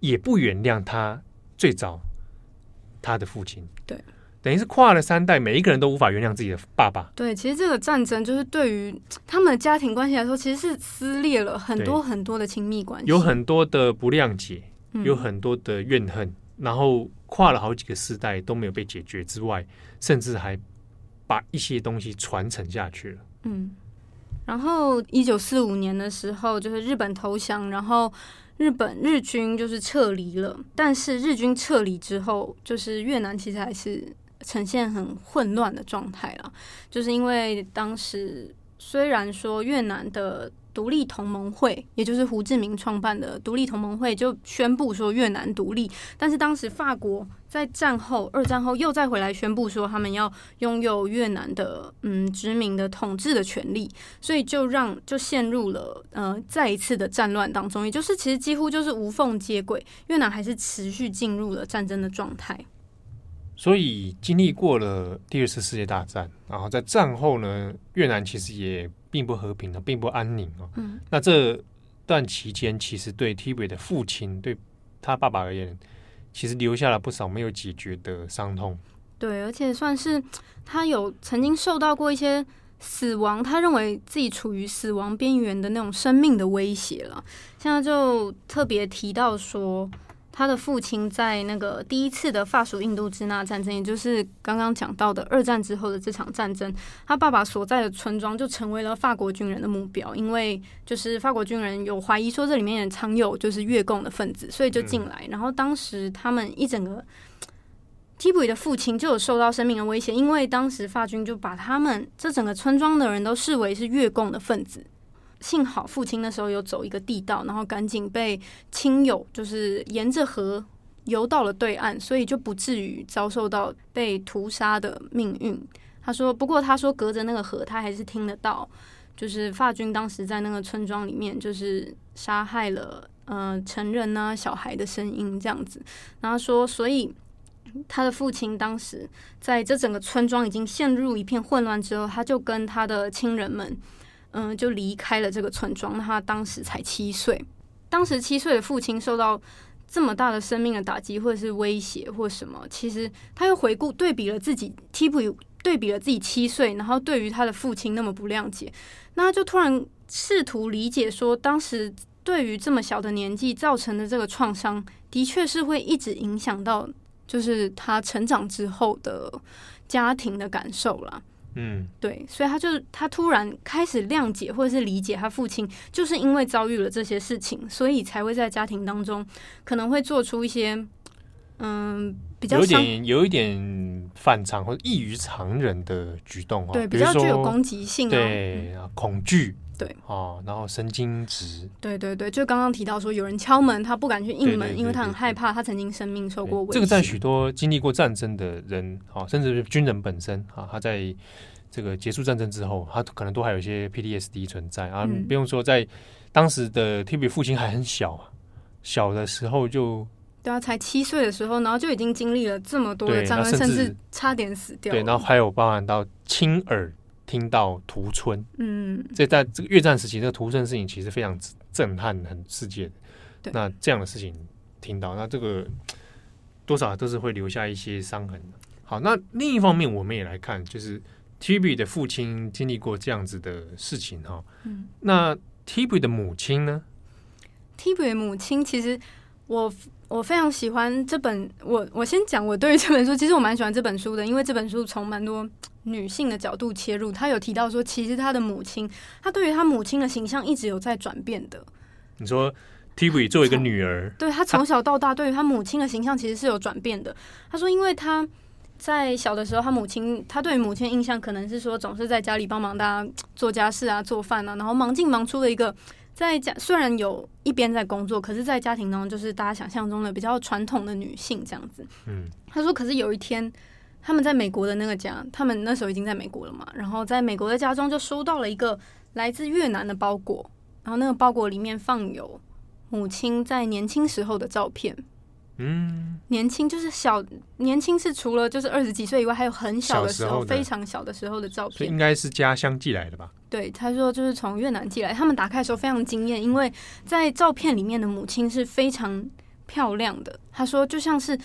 也不原谅他最早他的父亲。对，等于是跨了三代，每一个人都无法原谅自己的爸爸。对，其实这个战争就是对于他们的家庭关系来说，其实是撕裂了很多很多的亲密关系，有很多的不谅解，有很多的怨恨，嗯，然后跨了好几个世代都没有被解决之外，甚至还把一些东西传承下去了。嗯。然后，一九四五年的时候，就是日本投降，然后日本日军就是撤离了。但是日军撤离之后，就是越南其实还是呈现很混乱的状态了，就是因为当时虽然说越南的。独立同盟会，也就是胡志明创办的独立同盟会，就宣布说越南独立。但是当时法国在战后、二战后又再回来宣布说他们要拥有越南的嗯殖民的统治的权利，所以就让就陷入了呃再一次的战乱当中。也就是其实几乎就是无缝接轨，越南还是持续进入了战争的状态。所以经历过了第二次世界大战，然后在战后呢，越南其实也。并不和平的，并不安宁哦。嗯，那这段期间，其实对提普的父亲，对他爸爸而言，其实留下了不少没有解决的伤痛。对，而且算是他有曾经受到过一些死亡，他认为自己处于死亡边缘的那种生命的威胁了。现在就特别提到说。他的父亲在那个第一次的法属印度支那战争，也就是刚刚讲到的二战之后的这场战争，他爸爸所在的村庄就成为了法国军人的目标，因为就是法国军人有怀疑说这里面也藏有就是越共的分子，所以就进来。然后当时他们一整个提普的父亲就有受到生命的威胁，因为当时法军就把他们这整个村庄的人都视为是越共的分子。幸好父亲那时候有走一个地道，然后赶紧被亲友就是沿着河游到了对岸，所以就不至于遭受到被屠杀的命运。他说，不过他说隔着那个河，他还是听得到，就是法军当时在那个村庄里面就是杀害了呃成人呢、啊、小孩的声音这样子。然后说，所以他的父亲当时在这整个村庄已经陷入一片混乱之后，他就跟他的亲人们。嗯，就离开了这个村庄。他当时才七岁，当时七岁的父亲受到这么大的生命的打击，或者是威胁，或什么，其实他又回顾对比了自己，T 普对比了自己七岁，然后对于他的父亲那么不谅解，那他就突然试图理解说，当时对于这么小的年纪造成的这个创伤，的确是会一直影响到，就是他成长之后的家庭的感受了。嗯，对，所以他就他突然开始谅解或者是理解他父亲，就是因为遭遇了这些事情，所以才会在家庭当中可能会做出一些嗯比较有点有一点反常或者异于常人的举动哦，对，比较具有攻击性啊，对，恐惧，对，哦，然后神经质，对对对，就刚刚提到说有人敲门，他不敢去应门，因为他很害怕，他曾经生命受过危险。这个在许多经历过战争的人啊，甚至是军人本身啊，他在。这个结束战争之后，他可能都还有一些 PTSD 存在啊。不用说，在当时的 T.B. 父亲还很小啊，小的时候就对啊，才七岁的时候，然后就已经经历了这么多的战争，甚至差点死掉。对，然后还有包含到亲耳听到屠村，嗯，这在这个越战时期，这个屠村事情其实非常震撼，很世界。对，那这样的事情听到，那这个多少都是会留下一些伤痕。好，那另一方面，我们也来看，就是。T.B. 的父亲经历过这样子的事情哈，嗯，那 T.B. 的母亲呢？T.B. 的母亲其实我我非常喜欢这本，我我先讲我对于这本书，其实我蛮喜欢这本书的，因为这本书从蛮多女性的角度切入，她有提到说，其实她的母亲，她对于她母亲的形象一直有在转变的。你说 t v 作为一个女儿，对她从小到大对于她母亲的形象其实是有转变的。她说，因为她。在小的时候，他母亲，他对母亲印象可能是说，总是在家里帮忙大家做家事啊、做饭啊，然后忙进忙出的一个，在家虽然有一边在工作，可是，在家庭当中就是大家想象中的比较传统的女性这样子。嗯，他说，可是有一天，他们在美国的那个家，他们那时候已经在美国了嘛，然后在美国的家中就收到了一个来自越南的包裹，然后那个包裹里面放有母亲在年轻时候的照片。嗯，年轻就是小年轻是除了就是二十几岁以外，还有很小的时候，非常小的时候的照片，应该是家乡寄来的吧？对，他说就是从越南寄来。他们打开的时候非常惊艳，因为在照片里面的母亲是非常漂亮的。他说就像是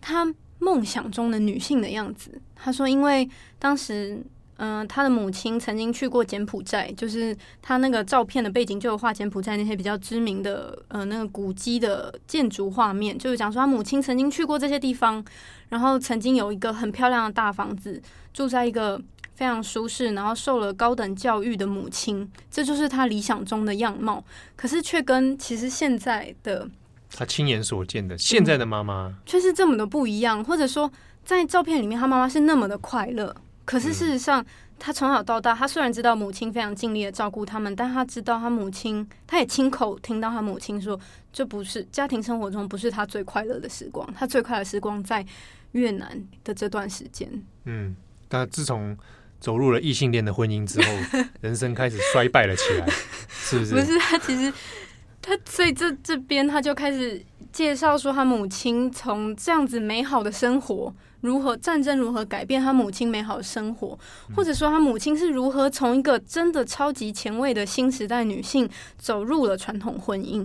他梦想中的女性的样子。他说因为当时。嗯、呃，他的母亲曾经去过柬埔寨，就是他那个照片的背景就有画柬埔寨那些比较知名的呃那个古迹的建筑画面，就是讲说他母亲曾经去过这些地方，然后曾经有一个很漂亮的大房子，住在一个非常舒适，然后受了高等教育的母亲，这就是他理想中的样貌。可是却跟其实现在的他亲眼所见的现在的妈妈却是这么的不一样，或者说在照片里面他妈妈是那么的快乐。可是事实上，他从小到大，他虽然知道母亲非常尽力的照顾他们，但他知道他母亲，他也亲口听到他母亲说，这不是家庭生活中不是他最快乐的时光，他最快乐的时光在越南的这段时间。嗯，但自从走入了异性恋的婚姻之后，[laughs] 人生开始衰败了起来，是不是？不是，他其实他所以这这边他就开始介绍说，他母亲从这样子美好的生活。如何战争如何改变他母亲美好的生活，或者说他母亲是如何从一个真的超级前卫的新时代女性走入了传统婚姻？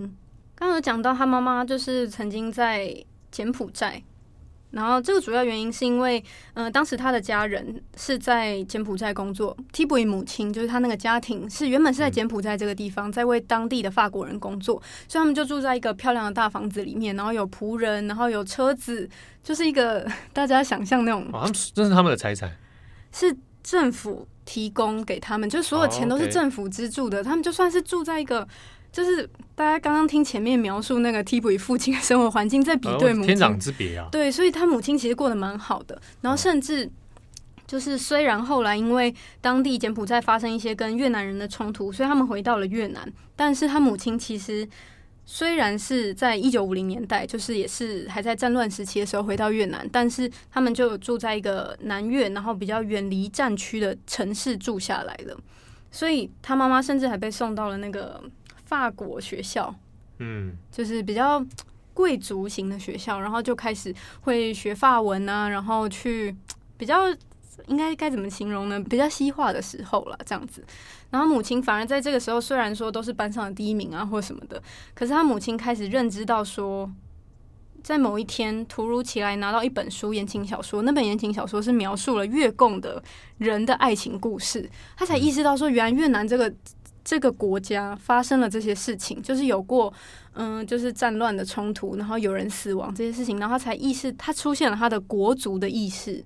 刚刚有讲到他妈妈就是曾经在柬埔寨。然后这个主要原因是因为，呃，当时他的家人是在柬埔寨工作，T.B. 母亲就是他那个家庭是原本是在柬埔寨这个地方，在为当地的法国人工作，所以他们就住在一个漂亮的大房子里面，然后有仆人，然后有车子，就是一个 [laughs] 大家想象那种。哦，他们这是他们的财产，是政府提供给他们，就是所有钱都是政府资助的，他们就算是住在一个。就是大家刚刚听前面描述那个 T.B. 父亲的生活环境，在比对母亲，天壤之别啊！对，所以他母亲其实过得蛮好的。然后甚至就是虽然后来因为当地柬埔寨发生一些跟越南人的冲突，所以他们回到了越南，但是他母亲其实虽然是在一九五零年代，就是也是还在战乱时期的时候回到越南，但是他们就住在一个南越，然后比较远离战区的城市住下来了，所以他妈妈甚至还被送到了那个法国学校，嗯，就是比较贵族型的学校，然后就开始会学法文啊，然后去比较。应该该怎么形容呢？比较西化的时候了，这样子。然后母亲反而在这个时候，虽然说都是班上的第一名啊，或什么的，可是他母亲开始认知到说，在某一天突如其来拿到一本书，言情小说，那本言情小说是描述了越共的人的爱情故事，他才意识到说，原来越南这个这个国家发生了这些事情，就是有过嗯，就是战乱的冲突，然后有人死亡这些事情，然后他才意识，他出现了他的国族的意识。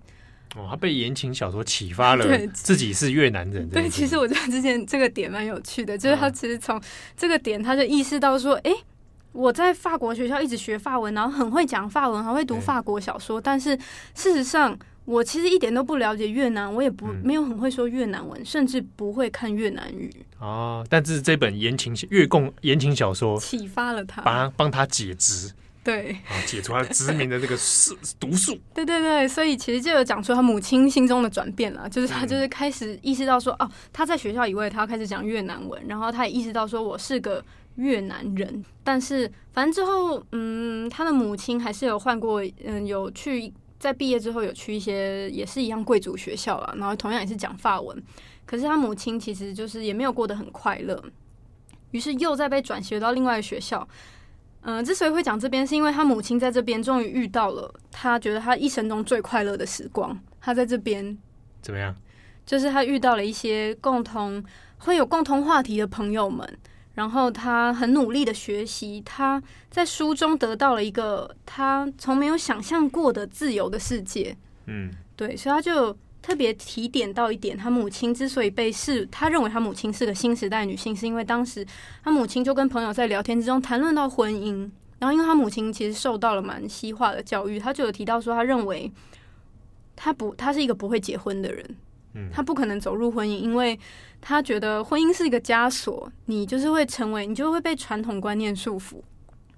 哦，他被言情小说启发了，自己是越南人。对，其实我觉得之前这个点蛮有趣的，就是他其实从这个点他就意识到说，哎、欸，我在法国学校一直学法文，然后很会讲法文，还会读法国小说，但是事实上我其实一点都不了解越南，我也不没有很会说越南文，甚至不会看越南语。哦，但是这本言情越共言情小说启发了他，帮他帮他解职。对，啊，解除他殖民的这个是 [laughs] 毒素。对对对，所以其实就有讲出他母亲心中的转变了，就是他就是开始意识到说，哦，他在学校以外，他要开始讲越南文，然后他也意识到说我是个越南人。但是反正之后，嗯，他的母亲还是有换过，嗯，有去在毕业之后有去一些也是一样贵族学校啊，然后同样也是讲法文。可是他母亲其实就是也没有过得很快乐，于是又再被转学到另外一个学校。嗯、呃，之所以会讲这边，是因为他母亲在这边终于遇到了他觉得他一生中最快乐的时光。他在这边怎么样？就是他遇到了一些共同会有共同话题的朋友们，然后他很努力的学习，他在书中得到了一个他从没有想象过的自由的世界。嗯，对，所以他就。特别提点到一点，他母亲之所以被视，他认为他母亲是个新时代女性，是因为当时他母亲就跟朋友在聊天之中谈论到婚姻，然后因为他母亲其实受到了蛮西化的教育，他就有提到说，他认为他不，他是一个不会结婚的人，他不可能走入婚姻，因为他觉得婚姻是一个枷锁，你就是会成为，你就会被传统观念束缚，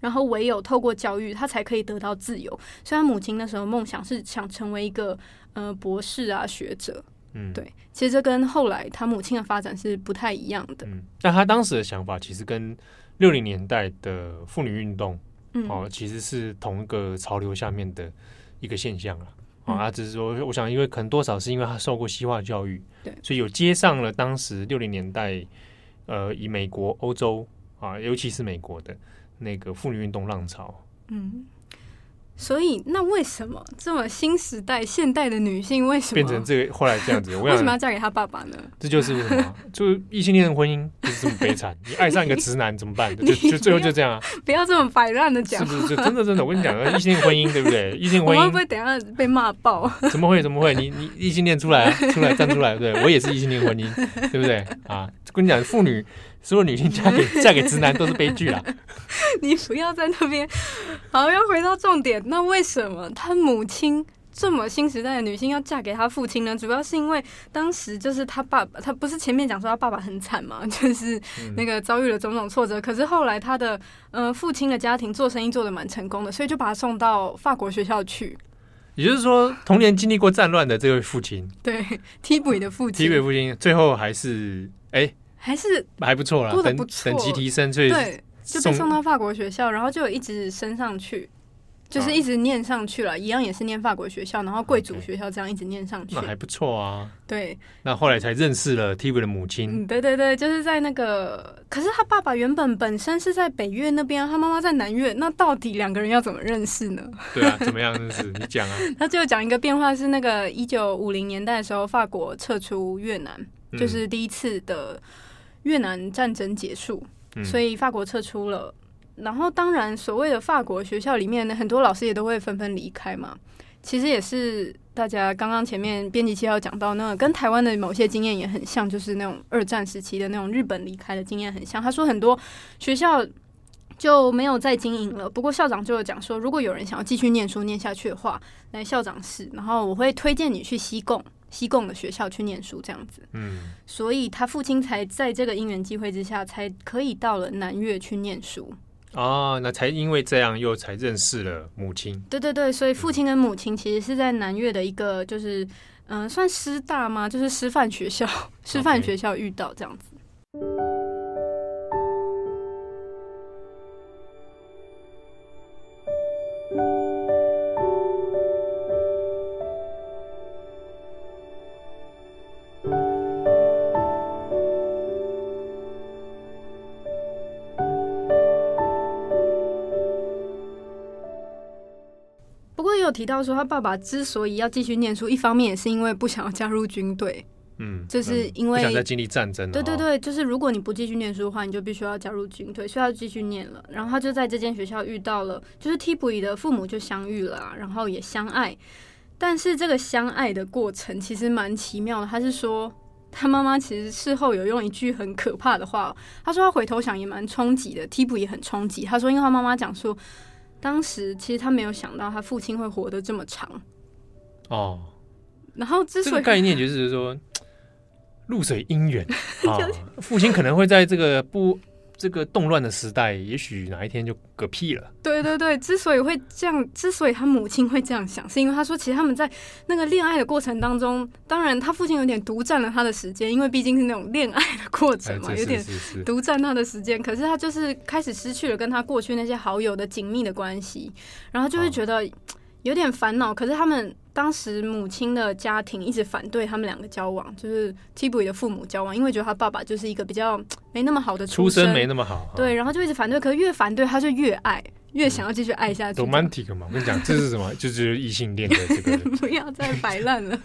然后唯有透过教育，他才可以得到自由。所以，他母亲那时候梦想是想成为一个。呃，博士啊，学者，嗯，对，其实这跟后来他母亲的发展是不太一样的。嗯，但他当时的想法其实跟六零年代的妇女运动，嗯，哦，其实是同一个潮流下面的一个现象了。啊，他只是说，我想，因为可能多少是因为他受过西化教育，对，所以有接上了当时六零年代，呃，以美国、欧洲啊，尤其是美国的那个妇女运动浪潮，嗯。所以，那为什么这么新时代、现代的女性为什么变成这个后来这样子？为什么要嫁给他爸爸呢？这就是为什么，就异性恋的婚姻就是这么悲惨。[laughs] 你爱上一个直男怎么办？就就最后就这样啊！不要这么摆烂的讲，是不是？真的真的，我跟你讲，异性恋婚姻对不对？[laughs] 异性婚姻会不会等下被骂爆？怎么会？怎么会？你你异性恋出来啊，出来站出来，对我也是异性恋婚姻，对不对？啊，跟你讲，妇女。所有女性嫁给嫁给直男都是悲剧啊！[laughs] 你不要在那边。好，要回到重点。那为什么他母亲这么新时代的女性要嫁给他父亲呢？主要是因为当时就是他爸爸，他不是前面讲说他爸爸很惨嘛，[laughs] 就是那个遭遇了种种挫折。可是后来他的呃父亲的家庭做生意做的蛮成功的，所以就把他送到法国学校去。也就是说，童年经历过战乱的这位父亲，对 Thibaut 的父亲，Thibaut 父亲最后还是哎。欸还是还不错啦，等等级提升，所以对，就被送到法国学校，然后就一直升上去，就是一直念上去了，一样也是念法国学校，然后贵族学校这样一直念上去，那还不错啊。对，那后来才认识了 Thibaut 的母亲。嗯，对对对，就是在那个，可是他爸爸原本本身是在北越那边，他妈妈在南越，那到底两个人要怎么认识呢？对啊，怎么样认识？你讲啊。[laughs] 他就讲一个变化是那个一九五零年代的时候，法国撤出越南，就是第一次的。越南战争结束，所以法国撤出了。嗯、然后，当然，所谓的法国学校里面的很多老师也都会纷纷离开嘛。其实也是大家刚刚前面编辑七号讲到，那个跟台湾的某些经验也很像，就是那种二战时期的那种日本离开的经验很像。他说很多学校就没有再经营了。不过校长就有讲说，如果有人想要继续念书念下去的话，来校长室，然后我会推荐你去西贡。西贡的学校去念书这样子。嗯，所以他父亲才在这个因缘机会之下，才可以到了南越去念书。哦，那才因为这样又才认识了母亲。对对对，所以父亲跟母亲其实是在南越的一个就是嗯、呃，算师大吗？就是师范学校，师范学校遇到这样子。Okay. 提到说，他爸爸之所以要继续念书，一方面也是因为不想要加入军队，嗯，就是因为、嗯、不想再经历战争。对对对，就是如果你不继续念书的话，你就必须要加入军队，所以要继续念了。然后他就在这间学校遇到了，就是提普仪的父母就相遇了、啊，然后也相爱。但是这个相爱的过程其实蛮奇妙的。他是说，他妈妈其实事后有用一句很可怕的话，他说他回头想也蛮冲击的，替补也很冲击。他说，因为他妈妈讲说。当时其实他没有想到他父亲会活得这么长哦，然后之所以这个概念就是说 [tsk] 露水姻缘 [laughs] 啊，父亲可能会在这个不。这个动乱的时代，也许哪一天就嗝屁了。对对对，之所以会这样，之所以他母亲会这样想，是因为他说，其实他们在那个恋爱的过程当中，当然他父亲有点独占了他的时间，因为毕竟是那种恋爱的过程嘛，[laughs] 有点独占他的时间。可是他就是开始失去了跟他过去那些好友的紧密的关系，然后就会觉得有点烦恼。可是他们。当时母亲的家庭一直反对他们两个交往，就是 Tibby 的父母交往，因为觉得他爸爸就是一个比较没那么好的出身，没那么好。对，然后就一直反对。可是越反对，他就越爱，越想要继续爱下去。romantic 嘛，我跟你讲，这是什么？就是异性恋的这个。[laughs] 不要再摆烂了。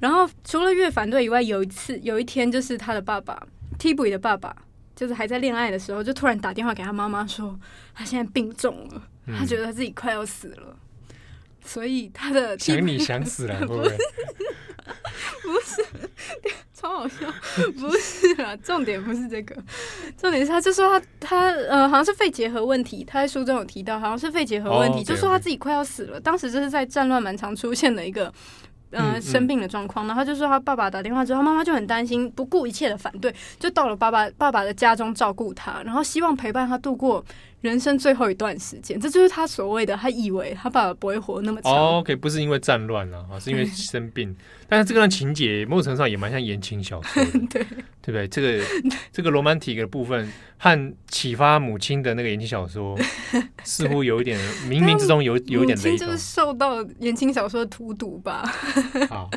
然后除了越反对以外，有一次，有一天，就是他的爸爸提普仪的爸爸，就是还在恋爱的时候，就突然打电话给他妈妈说，他现在病重了，他觉得他自己快要死了。嗯所以他的 [laughs] 想你想死了，会 [laughs] 不是？不是，超好笑，[laughs] 不是啦，重点不是这个，重点是他就说他他呃好像是肺结核问题，他在书中有提到好像是肺结核问题，oh, okay, okay. 就说他自己快要死了。当时这是在战乱蛮常出现的一个。呃，生病的状况，然后他就说他爸爸打电话之后，妈妈就很担心，不顾一切的反对，就到了爸爸爸爸的家中照顾他，然后希望陪伴他度过人生最后一段时间。这就是他所谓的，他以为他爸爸不会活那么长。哦，OK，不是因为战乱啊，[laughs] 是因为生病。但是这个段情节，某种程度上也蛮像言情小说的，[laughs] 对对不对？这个 [laughs] 这个罗曼蒂克的部分和启发母亲的那个言情小说，似乎有一点冥冥之中有有一点雷同。就是受到言情小说的荼毒吧。好，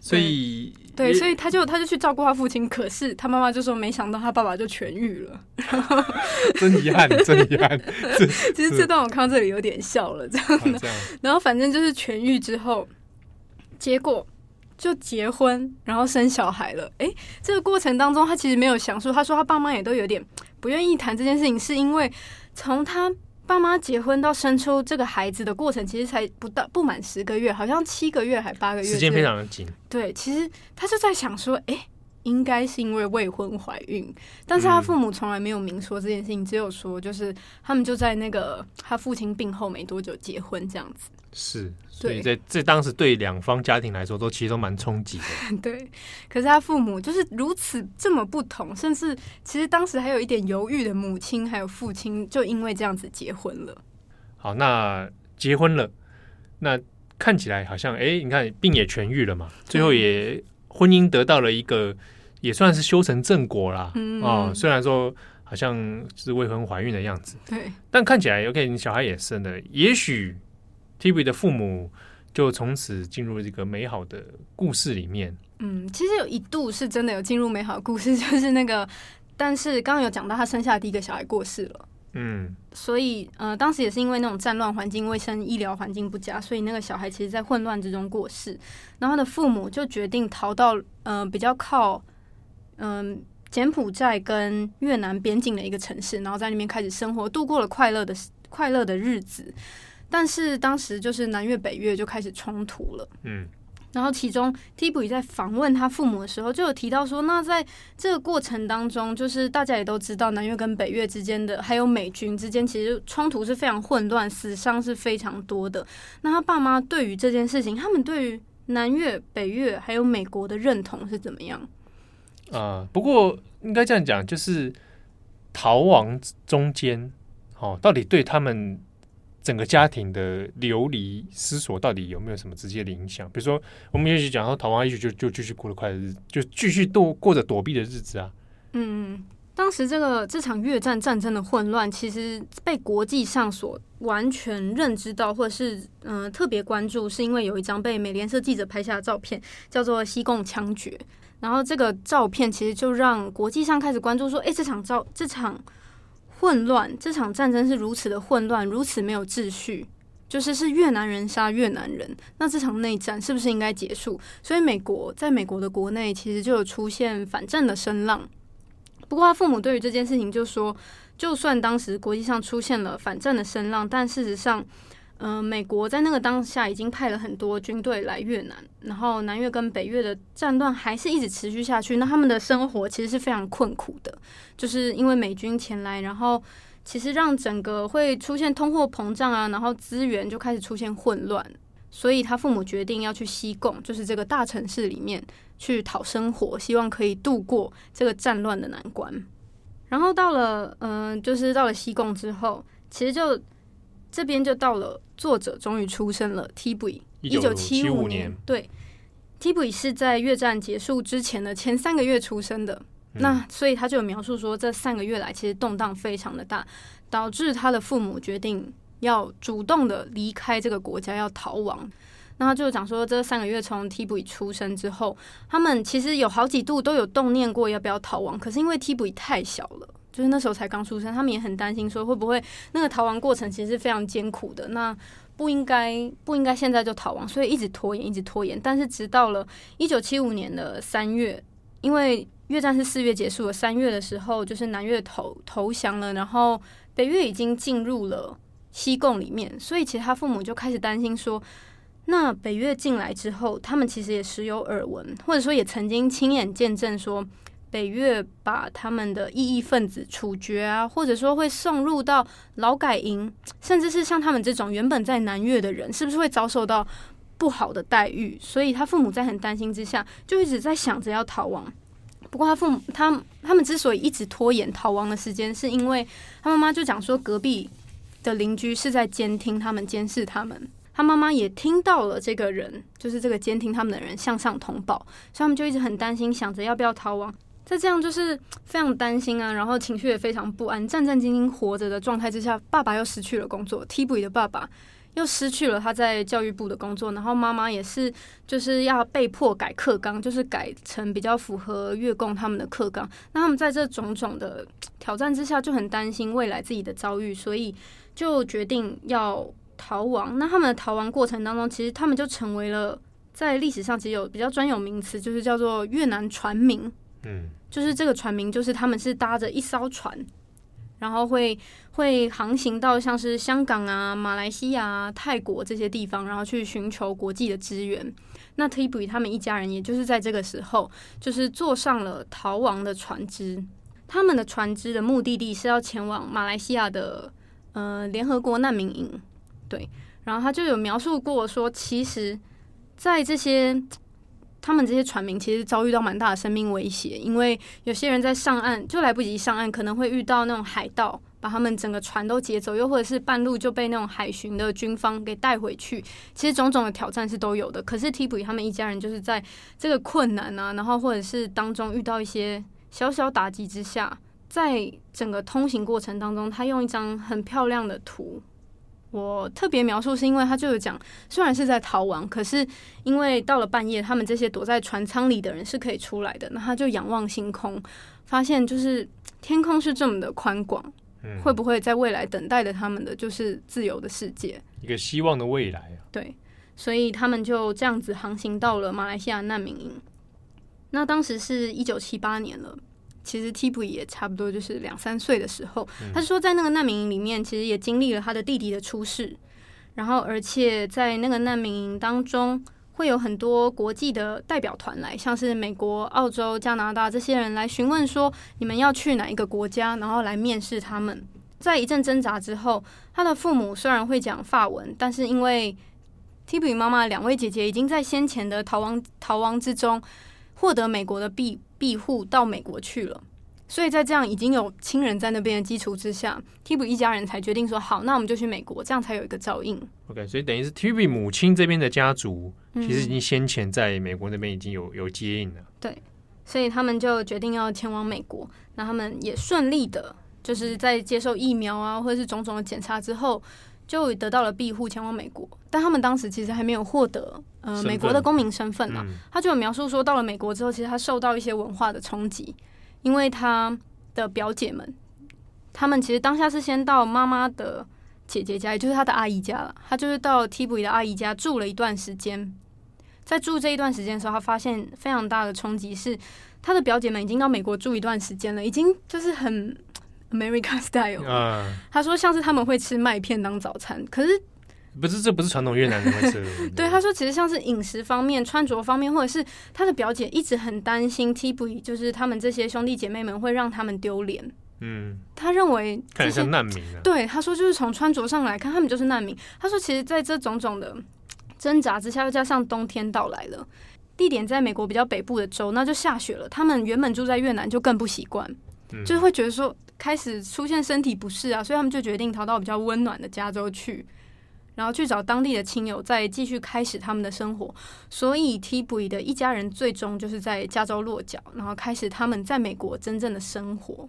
所以对，所以他就他就去照顾他父亲，可是他妈妈就说没想到他爸爸就痊愈了，[laughs] 真遗憾，真遗憾。[laughs] 其实这段我看到这里有点笑了，这样的。然后反正就是痊愈之后，结果。就结婚，然后生小孩了。诶，这个过程当中，他其实没有详述。他说他爸妈也都有点不愿意谈这件事情，是因为从他爸妈结婚到生出这个孩子的过程，其实才不到不满十个月，好像七个月还八个月，时间非常的紧。对，其实他就在想说，诶，应该是因为未婚怀孕，但是他父母从来没有明说这件事情，嗯、只有说就是他们就在那个他父亲病后没多久结婚这样子。是，所以在这当时对两方家庭来说，都其实都蛮冲击的。[laughs] 对，可是他父母就是如此这么不同，甚至其实当时还有一点犹豫的母亲还有父亲，就因为这样子结婚了。好，那结婚了，那看起来好像哎，你看病也痊愈了嘛，最后也婚姻得到了一个也算是修成正果啦。嗯，哦，虽然说好像是未婚怀孕的样子，对，但看起来 OK，你小孩也生了，也许。TV 的父母就从此进入这个美好的故事里面。嗯，其实有一度是真的有进入美好的故事，[laughs] 就是那个，但是刚刚有讲到他生下的第一个小孩过世了。嗯，所以呃，当时也是因为那种战乱环境、卫生医疗环境不佳，所以那个小孩其实在混乱之中过世。然后他的父母就决定逃到呃比较靠嗯、呃、柬埔寨跟越南边境的一个城市，然后在那边开始生活，度过了快乐的快乐的日子。但是当时就是南越北越就开始冲突了，嗯，然后其中提普仪在访问他父母的时候，就有提到说，那在这个过程当中，就是大家也都知道，南越跟北越之间的，还有美军之间，其实冲突是非常混乱，死伤是非常多的。那他爸妈对于这件事情，他们对于南越、北越还有美国的认同是怎么样？啊、不过应该这样讲，就是逃亡中间，哦，到底对他们整个家庭的流离失所，到底有没有什么直接的影响？比如说，我们也许讲说逃亡，也许就就继续过得快的日，就继续度过着躲避的日子啊。嗯。当时这个这场越战战争的混乱，其实被国际上所完全认知到，或者是嗯、特别关注，是因为有一张被美联社记者拍下的照片，叫做西贡枪决。然后这个照片其实就让国际上开始关注，说，诶，这场照这场混乱，这场战争是如此的混乱，如此没有秩序，就是是越南人杀越南人，那这场内战是不是应该结束？所以美国在美国的国内其实就有出现反战的声浪。不过，他父母对于这件事情就说，就算当时国际上出现了反战的声浪，但事实上，嗯、美国在那个当下已经派了很多军队来越南，然后南越跟北越的战乱还是一直持续下去。那他们的生活其实是非常困苦的，就是因为美军前来，然后其实让整个会出现通货膨胀啊，然后资源就开始出现混乱。所以他父母决定要去西贡，就是这个大城市里面去讨生活，希望可以度过这个战乱的难关。然后到了，嗯、就是到了西贡之后，其实就这边就到了作者终于出生了。Thibaut 一九七五年，对，Thibaut 是在越战结束之前的前三个月出生的。嗯、那所以他就有描述说，这三个月来其实动荡非常的大，导致他的父母决定。要主动的离开这个国家，要逃亡。那他就讲说，这三个月从 Thibaut 出生之后，他们其实有好几度都有动念过要不要逃亡。可是因为 Thibaut 太小了，就是那时候才刚出生，他们也很担心说会不会那个逃亡过程其实是非常艰苦的。那不应该不应该现在就逃亡，所以一直拖延，一直拖延。但是直到了一九七五年的三月，因为越战是四月结束了，三月的时候就是南越投投降了，然后北越已经进入了。西贡里面，所以其实他父母就开始担心说，那北越进来之后，他们其实也时有耳闻，或者说也曾经亲眼见证说，北越把他们的异议分子处决啊，或者说会送入到劳改营，甚至是像他们这种原本在南越的人，是不是会遭受到不好的待遇？所以他父母在很担心之下，就一直在想着要逃亡。不过他父母他他们之所以一直拖延逃亡的时间，是因为他妈妈就讲说隔壁。的邻居是在监听他们，监视他们。他妈妈也听到了这个人，就是这个监听他们的人向上通报，所以他们就一直很担心，想着要不要逃亡。在这样就是非常担心啊，然后情绪也非常不安，战战兢兢活着的状态之下，爸爸又失去了工作，T 补的爸爸又失去了他在教育部的工作，然后妈妈也是就是要被迫改课纲，就是改成比较符合月供他们的课纲。那他们在这种种的挑战之下，就很担心未来自己的遭遇，所以。就决定要逃亡。那他们的逃亡过程当中，其实他们就成为了在历史上其实有比较专有名词，就是叫做越南船民。嗯，就是这个船名，就是他们是搭着一艘船，然后会会航行到像是香港啊、马来西亚啊、泰国这些地方，然后去寻求国际的支援。那 t i b 他们一家人，也就是在这个时候，就是坐上了逃亡的船只。他们的船只的目的地是要前往马来西亚的。呃，联合国难民营，对，然后他就有描述过说，其实，在这些他们这些船民其实遭遇到蛮大的生命威胁，因为有些人在上岸就来不及上岸，可能会遇到那种海盗把他们整个船都劫走，又或者是半路就被那种海巡的军方给带回去。其实种种的挑战是都有的。可是 Thibaut 他们一家人就是在这个困难啊，然后或者是当中遇到一些小小打击之下。在整个通行过程当中，他用一张很漂亮的图，我特别描述是因为他就有讲，虽然是在逃亡，可是因为到了半夜，他们这些躲在船舱里的人是可以出来的。那他就仰望星空，发现就是天空是这么的宽广，嗯，会不会在未来等待着他们的就是自由的世界，一个希望的未来啊？对，所以他们就这样子航行到了马来西亚难民营。那当时是一九七八年了。其实 Thibaut 也差不多就是两三岁的时候，他说在那个难民营里面，其实也经历了他的弟弟的出世，然后而且在那个难民营当中，会有很多国际的代表团来，像是美国、澳洲、加拿大这些人来询问说你们要去哪一个国家，然后来面试他们。在一阵挣扎之后，他的父母虽然会讲法文，但是因为提普里妈妈两位姐姐已经在先前的逃亡逃亡之中获得美国的庇庇护，到美国去了。所以在这样已经有亲人在那边的基础之下，，Tib 一家人才决定说好，那我们就去美国，这样才有一个照应。OK，所以等于是 Tib 母亲这边的家族，其实已经先前在美国那边已经有有接应了。对，所以他们就决定要前往美国。那他们也顺利的，就是在接受疫苗啊，或者是种种的检查之后，就得到了庇护，前往美国。但他们当时其实还没有获得呃美国的公民身份嘛。嗯、他就有描述说，到了美国之后，其实他受到一些文化的冲击。因为他的表姐们，他们其实当下是先到妈妈的姐姐家，也就是他的阿姨家了。他就是到提普里的阿姨家住了一段时间，在住这一段时间的时候，他发现非常大的冲击是，他的表姐们已经到美国住一段时间了，已经就是很 American style。Uh, 他说像是他们会吃麦片当早餐，可是。不是，这不是传统越南人会吃的。[laughs] 对，他说，其实像是饮食方面、穿着方面，或者是他的表姐一直很担心 Thibaut，就是他们这些兄弟姐妹们会让他们丢脸。嗯，他认为看起来像难民啊。对，他说就是从穿着上来看，他们就是难民。他说，其实在这种种的挣扎之下，又加上冬天到来了，地点在美国比较北部的州，那就下雪了。他们原本住在越南就更不习惯，嗯、就是会觉得说开始出现身体不适啊，所以他们就决定逃到比较温暖的加州去。然后去找当地的亲友，再继续开始他们的生活。所以提普里的一家人最终就是在加州落脚，然后开始他们在美国真正的生活。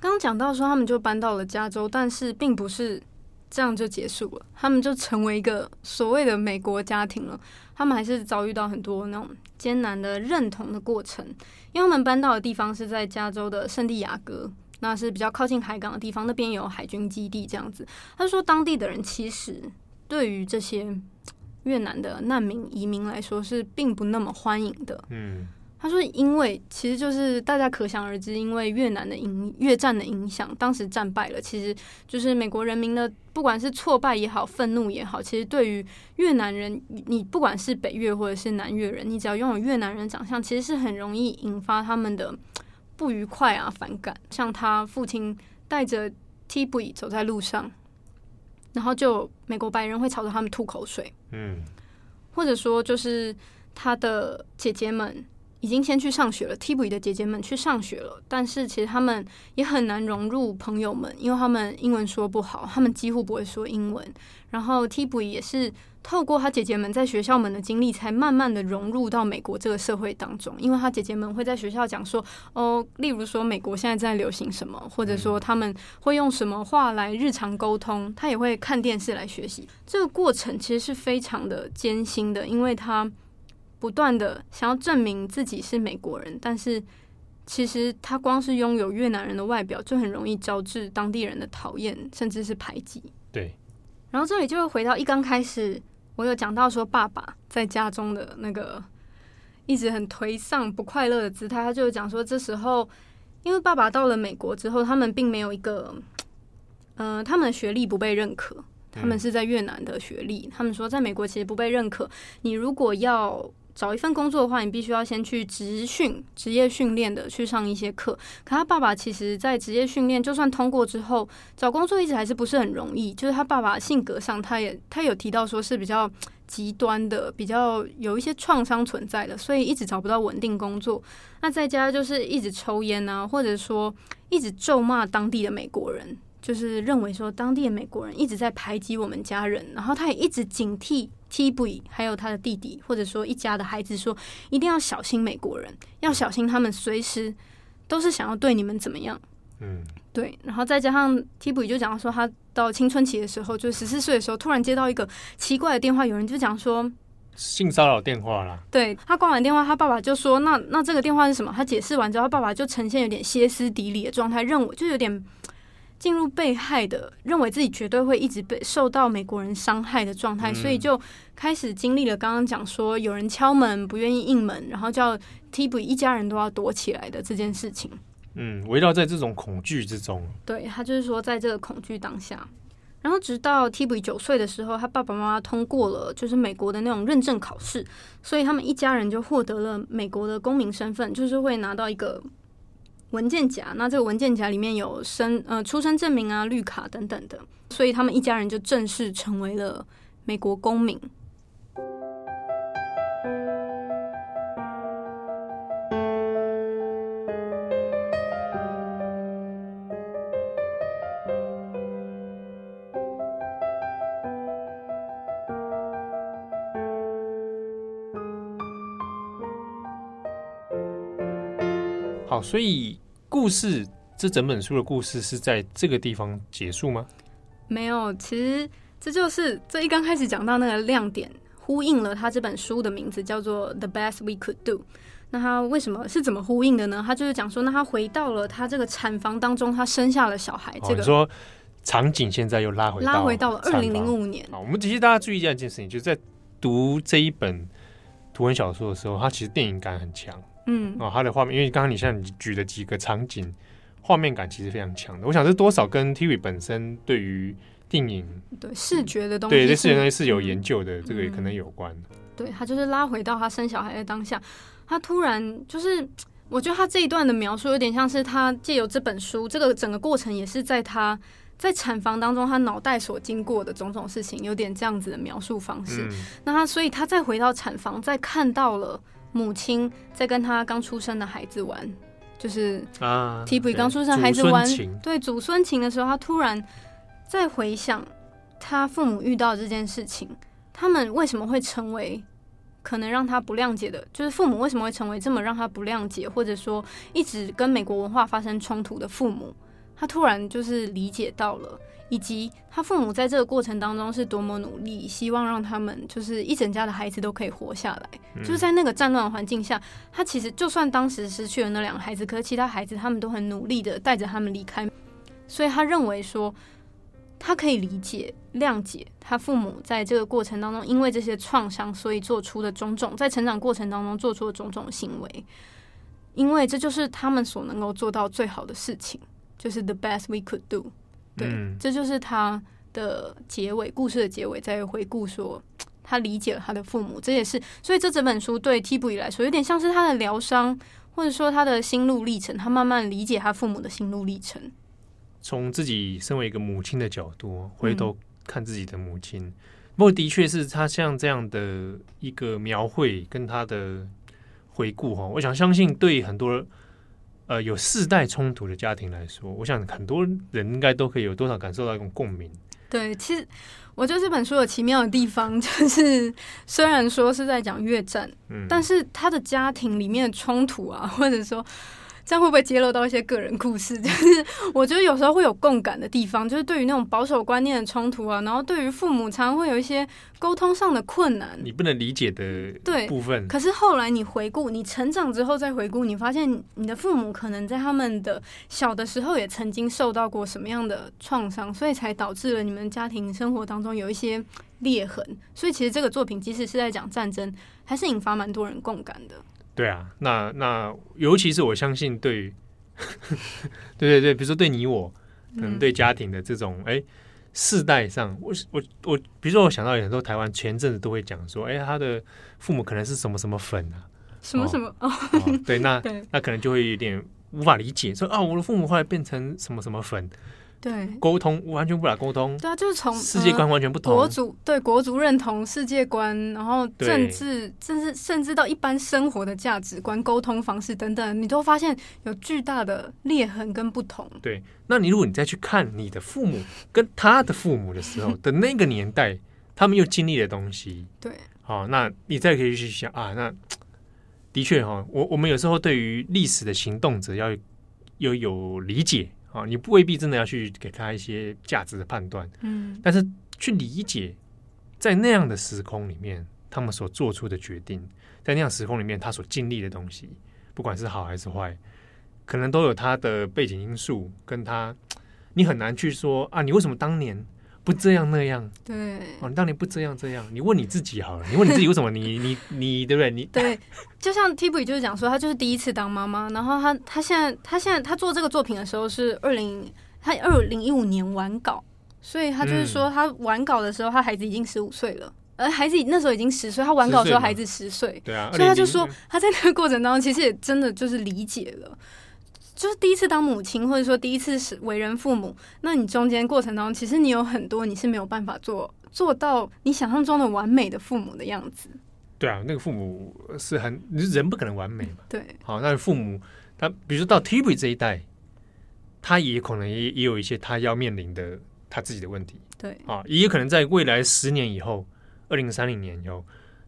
刚讲到说，他们就搬到了加州，但是并不是这样就结束了，他们就成为一个所谓的美国家庭了。他们还是遭遇到很多那种艰难的认同的过程，因为他们搬到的地方是在加州的圣地亚哥。那是比较靠近海港的地方，那边有海军基地这样子。他说，当地的人其实对于这些越南的难民移民来说是并不那么欢迎的。嗯，他说，因为其实就是大家可想而知，因为越南的影越战的影响，当时战败了，其实就是美国人民的不管是挫败也好，愤怒也好，其实对于越南人，你不管是北越或者是南越人，你只要拥有越南人长相，其实是很容易引发他们的。不愉快啊，反感。像他父亲带着 Thibaut 走在路上，然后就美国白人会朝着他们吐口水。嗯，或者说就是他的姐姐们已经先去上学了，Thibaut 的姐姐们去上学了，但是其实他们也很难融入朋友们，因为他们英文说不好，他们几乎不会说英文。然后 Thibaut 也是。透过他姐姐们在学校们的经历，才慢慢的融入到美国这个社会当中。因为他姐姐们会在学校讲说，哦，例如说美国现在在流行什么，或者说他们会用什么话来日常沟通。他也会看电视来学习。这个过程其实是非常的艰辛的，因为他不断的想要证明自己是美国人，但是其实他光是拥有越南人的外表，就很容易招致当地人的讨厌，甚至是排挤。对。然后这里就会回到一刚开始。我有讲到说，爸爸在家中的那个一直很颓丧、不快乐的姿态。他就讲说，这时候因为爸爸到了美国之后，他们并没有一个，嗯、呃，他们的学历不被认可。他们是在越南的学历，他们说在美国其实不被认可。你如果要找一份工作的话，你必须要先去职训、职业训练的去上一些课。可他爸爸其实，在职业训练就算通过之后，找工作一直还是不是很容易。就是他爸爸性格上，他也他有提到说是比较极端的，比较有一些创伤存在的，所以一直找不到稳定工作。那在家就是一直抽烟啊，或者说一直咒骂当地的美国人，就是认为说当地的美国人一直在排挤我们家人，然后他也一直警惕。Thibaut 还有他的弟弟，或者说一家的孩子说，一定要小心美国人，要小心他们随时都是想要对你们怎么样。嗯，对。然后再加上 Thibaut 就讲说，他到青春期的时候，就十四岁的时候，突然接到一个奇怪的电话，有人就讲说性骚扰电话啦。对，他挂完电话，他爸爸就说：“那那这个电话是什么？”他解释完之后，他爸爸就呈现有点歇斯底里的状态，认为就有点。进入被害的，认为自己绝对会一直被受到美国人伤害的状态，嗯、所以就开始经历了刚刚讲说有人敲门不愿意应门，然后叫 Thibaut 一家人都要躲起来的这件事情。嗯，围绕在这种恐惧之中。对，他就是说在这个恐惧当下，然后直到 Thibaut 九岁的时候，他爸爸妈妈通过了就是美国的那种认证考试，所以他们一家人就获得了美国的公民身份，就是会拿到一个。文件夹那这个文件夹里面有生呃出生证明啊绿卡等等的所以他们一家人就正式成为了美国公民。好所以故事这整本书的故事是在这个地方结束吗？没有，其实这就是这一刚开始讲到那个亮点，呼应了他这本书的名字叫做《The Best We Could Do》。那他为什么是怎么呼应的呢？他就是讲说，那他回到了他这个产房当中，他生下了小孩。这个、哦、说场景现在又拉回拉回到了二零零五年。好，我们其实大家注意一件事情，就是在读这一本图文小说的时候，它其实电影感很强。嗯，哦，它的画面，因为刚刚你像你举的几个场景，画面感其实非常强的。我想这多少跟 TV 本身对于电影对视觉的东西，对这视觉东西是有研究的，嗯、这个也可能有关。对，他就是拉回到他生小孩的当下。他突然就是，我觉得他这一段的描述有点像是他借由这本书，这个整个过程也是在他在产房当中，他脑袋所经过的种种事情，有点这样子的描述方式。嗯、那他所以他再回到产房，再看到了母亲在跟他刚出生的孩子玩，就是啊，提比刚出生孩子玩，对祖孙情的时候，他突然在回想他父母遇到这件事情，他们为什么会成为。可能让他不谅解的，就是父母为什么会成为这么让他不谅解，或者说一直跟美国文化发生冲突的父母，他突然就是理解到了，以及他父母在这个过程当中是多么努力，希望让他们就是一整家的孩子都可以活下来。嗯、就是在那个战乱环境下，他其实就算当时失去了那两个孩子，可是其他孩子他们都很努力的带着他们离开，所以他认为说。他可以理解、谅解他父母在这个过程当中，因为这些创伤，所以做出的种种，在成长过程当中做出的种种行为，因为这就是他们所能够做到最好的事情，就是 the best we could do。对，嗯、这就是他的结尾，故事的结尾，在回顾说他理解了他的父母，这也是，所以这整本书对替补里来说，有点像是他的疗伤，或者说他的心路历程，他慢慢理解他父母的心路历程。从自己身为一个母亲的角度回头看自己的母亲，嗯、不过的确是他像这样的一个描绘跟他的回顾哈，我想相信对很多呃有世代冲突的家庭来说，我想很多人应该都可以有多少感受到一种共鸣。对，其实我觉得这本书有奇妙的地方，[laughs] 就是虽然说是在讲越战，嗯，但是他的家庭里面的冲突啊，或者说。这样会不会揭露到一些个人故事？[laughs] 就是我觉得有时候会有共感的地方，就是对于那种保守观念的冲突啊，然后对于父母常常会有一些沟通上的困难，你不能理解的对部分。可是后来你回顾，你成长之后再回顾，你发现你的父母可能在他们的小的时候也曾经受到过什么样的创伤，所以才导致了你们家庭生活当中有一些裂痕。所以其实这个作品即使是在讲战争，还是引发蛮多人共感的。对啊，那那尤其是我相信对，[laughs] 对对对，比如说对你我，可能对家庭的这种哎、嗯、世代上，我我我，比如说我想到有很多台湾前阵子都会讲说，哎，他的父母可能是什么什么粉啊，什么什么哦，哦，对，那 [laughs] 对那可能就会有点无法理解，说啊，我的父母后来变成什么什么粉。对，沟通完全不来沟通。对啊，就是从世界观完全不同。国族对国族认同、世界观，然后政治，甚至甚至到一般生活的价值观、沟通方式等等，你都发现有巨大的裂痕跟不同。对，那你如果你再去看你的父母跟他的父母的时候的那个年代，[laughs] 他们又经历的东西，对，好，那你再可以去想啊，那的确哈，我我们有时候对于历史的行动者要有有，有理解。啊，你不未必真的要去给他一些价值的判断，嗯，但是去理解在那样的时空里面，他们所做出的决定，在那样时空里面，他所经历的东西，不管是好还是坏，可能都有他的背景因素，跟他，你很难去说啊，你为什么当年？不这样那样，对哦，你当年不这样这样，你问你自己好了，你问你自己为什么你 [laughs] 你你对不对？你对，就像 T.B. 就是讲说，他就是第一次当妈妈，然后他他现在他现在他做这个作品的时候是二零他二零一五年完稿，所以他就是说他完稿的时候，他孩子已经十五岁了，而孩子那时候已经十岁，他完稿的时候孩子十岁，对啊，所以他就说他在那个过程当中其实也真的就是理解了。就是第一次当母亲，或者说第一次是为人父母，那你中间过程当中，其实你有很多你是没有办法做做到你想象中的完美的父母的样子。对啊，那个父母是很人不可能完美嘛。对，好，那父母他比如说到 T.B. 这一代，他也可能也也有一些他要面临的他自己的问题。对，啊，也有可能在未来十年以后，二零三零年以后，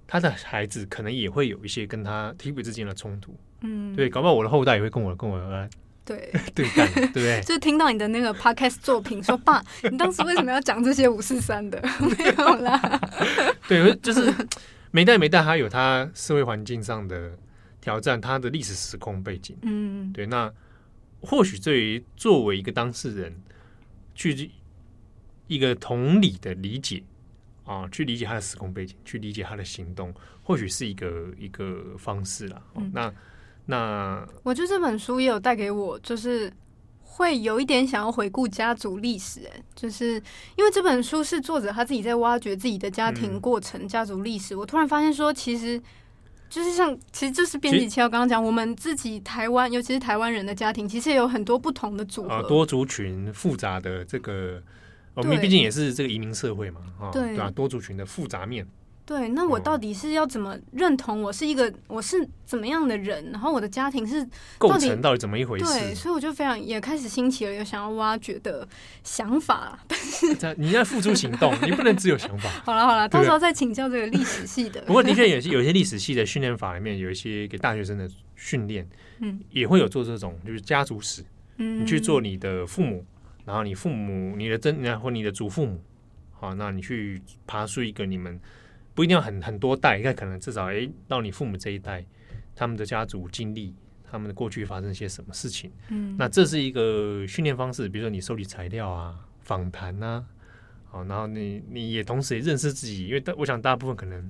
他的孩子可能也会有一些跟他 T 之间的冲突。嗯，对，搞不好我的后代也会跟我跟我来对 [laughs] 对干，对不对？[laughs] 就听到你的那个 podcast 作品，说爸，[laughs] 你当时为什么要讲这些五四三的？没有啦。对，就是每代每代他有他社会环境上的挑战，他的历史时空背景。嗯，对。那或许对于作为一个当事人，去一个同理的理解啊，去理解他的时空背景，去理解他的行动，或许是一个一个方式啦。嗯、那。那我觉得这本书也有带给我，就是会有一点想要回顾家族历史，哎，就是因为这本书是作者他自己在挖掘自己的家庭过程、嗯、家族历史。我突然发现说，其实就是像，其实就是编辑七号刚刚讲，我们自己台湾，尤其是台湾人的家庭，其实也有很多不同的组合，多族群复杂的这个，我们毕竟也是这个移民社会嘛，啊，对啊，多族群的复杂面。对，那我到底是要怎么认同我是一个我是怎么样的人？然后我的家庭是构成到底怎么一回事？对，所以我就非常也开始兴起了有想要挖掘的想法。[laughs] 但是你要付诸行动，你不能只有想法。好了好了，到时候再请教这个历史系的。不过的确有些有些历史系的训练法里面有一些给大学生的训练，嗯，也会有做这种就是家族史，嗯，你去做你的父母，然后你父母你的真然后你的祖父母，好，那你去爬出一个你们。不一定要很很多代，应该可能至少诶，到你父母这一代，他们的家族经历，他们的过去发生一些什么事情。嗯，那这是一个训练方式，比如说你收集材料啊、访谈啊，好，然后你你也同时也认识自己，因为大我想大部分可能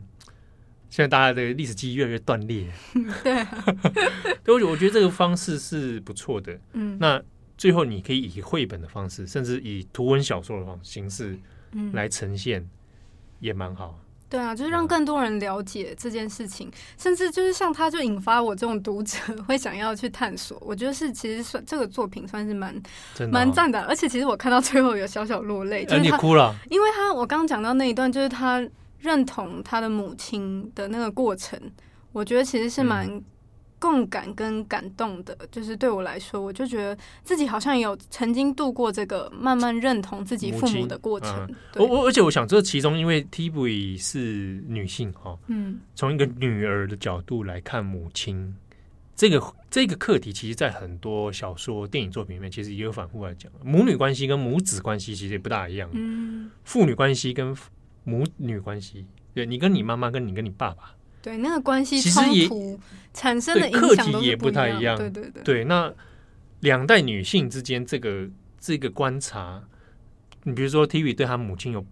现在大家的历史记忆越来越断裂。[laughs] 对、啊，[laughs] 对，我我觉得这个方式是不错的。嗯，那最后你可以以绘本的方式，甚至以图文小说的方形式来呈现，也蛮好。对啊，就是让更多人了解这件事情，甚至就是像他，就引发我这种读者 [laughs] 会想要去探索。我觉得是其实算这个作品算是蛮蛮赞的，而且其实我看到最后有小小落泪，就是他哭了，因为他我刚刚讲到那一段，就是他认同他的母亲的那个过程，我觉得其实是蛮。共感跟感动的，就是对我来说，我就觉得自己好像有曾经度过这个慢慢认同自己父母的过程。我我、嗯、而且我想，这其中因为 Tibui 是女性哈，嗯，从一个女儿的角度来看母亲，这个这个课题，其实，在很多小说、电影作品里面，其实也有反复来讲，母女关系跟母子关系其实也不大一样，嗯，父女关系跟母女关系，对你跟你妈妈，跟你跟你爸爸。对那个关系冲突产生的影响也不太一样。对对对，对那两代女性之间这个这个观察，你比如说 Tibui 对她母亲有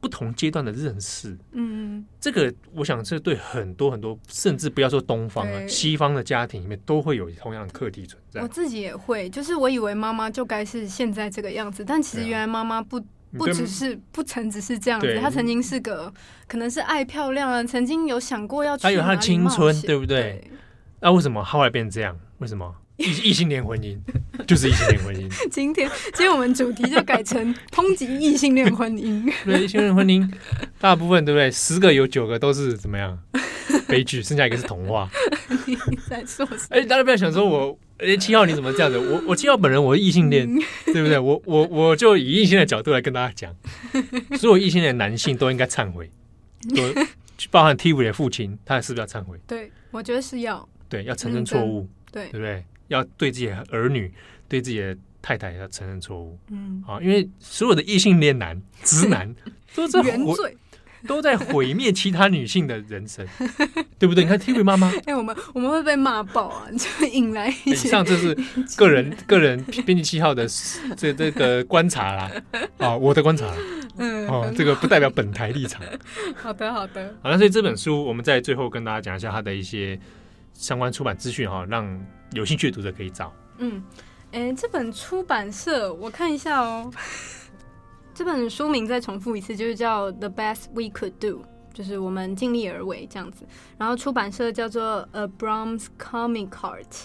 不同阶段的认识，嗯，这个我想这对很多很多，甚至不要说东方啊，西方的家庭里面都会有同样的课题存在。我自己也会，就是我以为妈妈就该是现在这个样子，但其实原来妈妈不。不只是不曾只是这样子，他曾经是个可能是爱漂亮啊，曾经有想过要去哪里冒险。他有他的青春，对不对？那为什么后来变这样？为什么异 [laughs] 异性恋婚姻 [laughs] 就是异性恋婚姻？[laughs] 今天今天我们主题就改成抨击异性恋婚姻。对，异性恋婚姻大部分对不对？十个有九个都是怎么样？悲剧，剩下一个是童话。你在说什么？哎，大家不要想说我。哎，七号你怎么这样子？我我七号本人我是异性恋，对不对？我我我就以异性的角度来跟大家讲，所有异性恋男性都应该忏悔，都包含 Tibui 的父亲，他是不是要忏悔？对，我觉得是要，对，要承认错误，对，对不对？要对自己的儿女、对自己的太太要承认错误，嗯，啊，因为所有的异性恋男、直男都在原罪。都在毁灭其他女性的人生，[laughs] 对不对？你看 Tibui 妈妈，[laughs] 哎、欸，我们我们会被骂爆啊！[laughs] 就引来一些。以上这是个人个人编辑七号的这这个观察啦，啊，我的观察，嗯，哦，这个不代表本台立场。好的，好的。好，那所以这本书我们在最后跟大家讲一下它的一些相关出版资讯哈，让有兴趣的读者可以找。嗯，哎、欸，这本出版社我看一下哦。[laughs] 这本书名再重复一次，就是叫《The Best We Could Do》，就是我们尽力而为这样子。然后出版社叫做 Abrams Comic Art，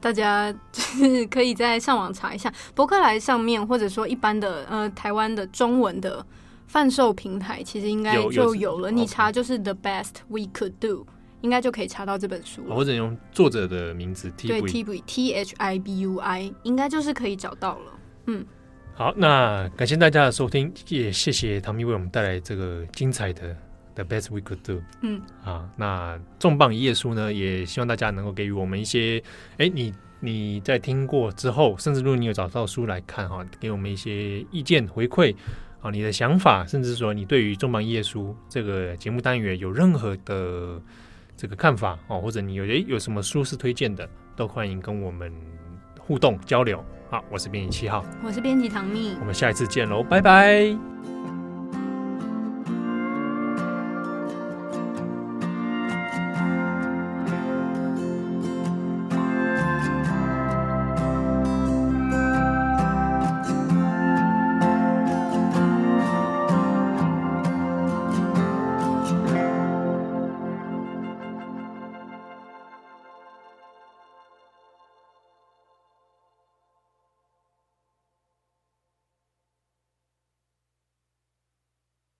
大家就是可以在上网查一下，博客来上面或者说一般的呃台湾的中文的贩售平台，其实应该就有了。你查就是 The Best We Could Do，应该就可以查到这本书了。或者用作者的名字 Tibui，对 Tibui T H I B U I，应该就是可以找到了。嗯。好，那感谢大家的收听，也谢谢唐蜜为我们带来这个精彩的 The best we could do。嗯，啊，那重磅一页书呢，也希望大家能够给予我们一些，哎，你你在听过之后，甚至如果你有找到书来看哈，给我们一些意见回馈啊，你的想法，甚至说你对于重磅一页书这个节目单元有任何的这个看法哦，或者你有诶有什么书是推荐的，都欢迎跟我们互动交流。好，我是编辑七号，我是编辑唐蜜，我们下一次见喽，拜拜。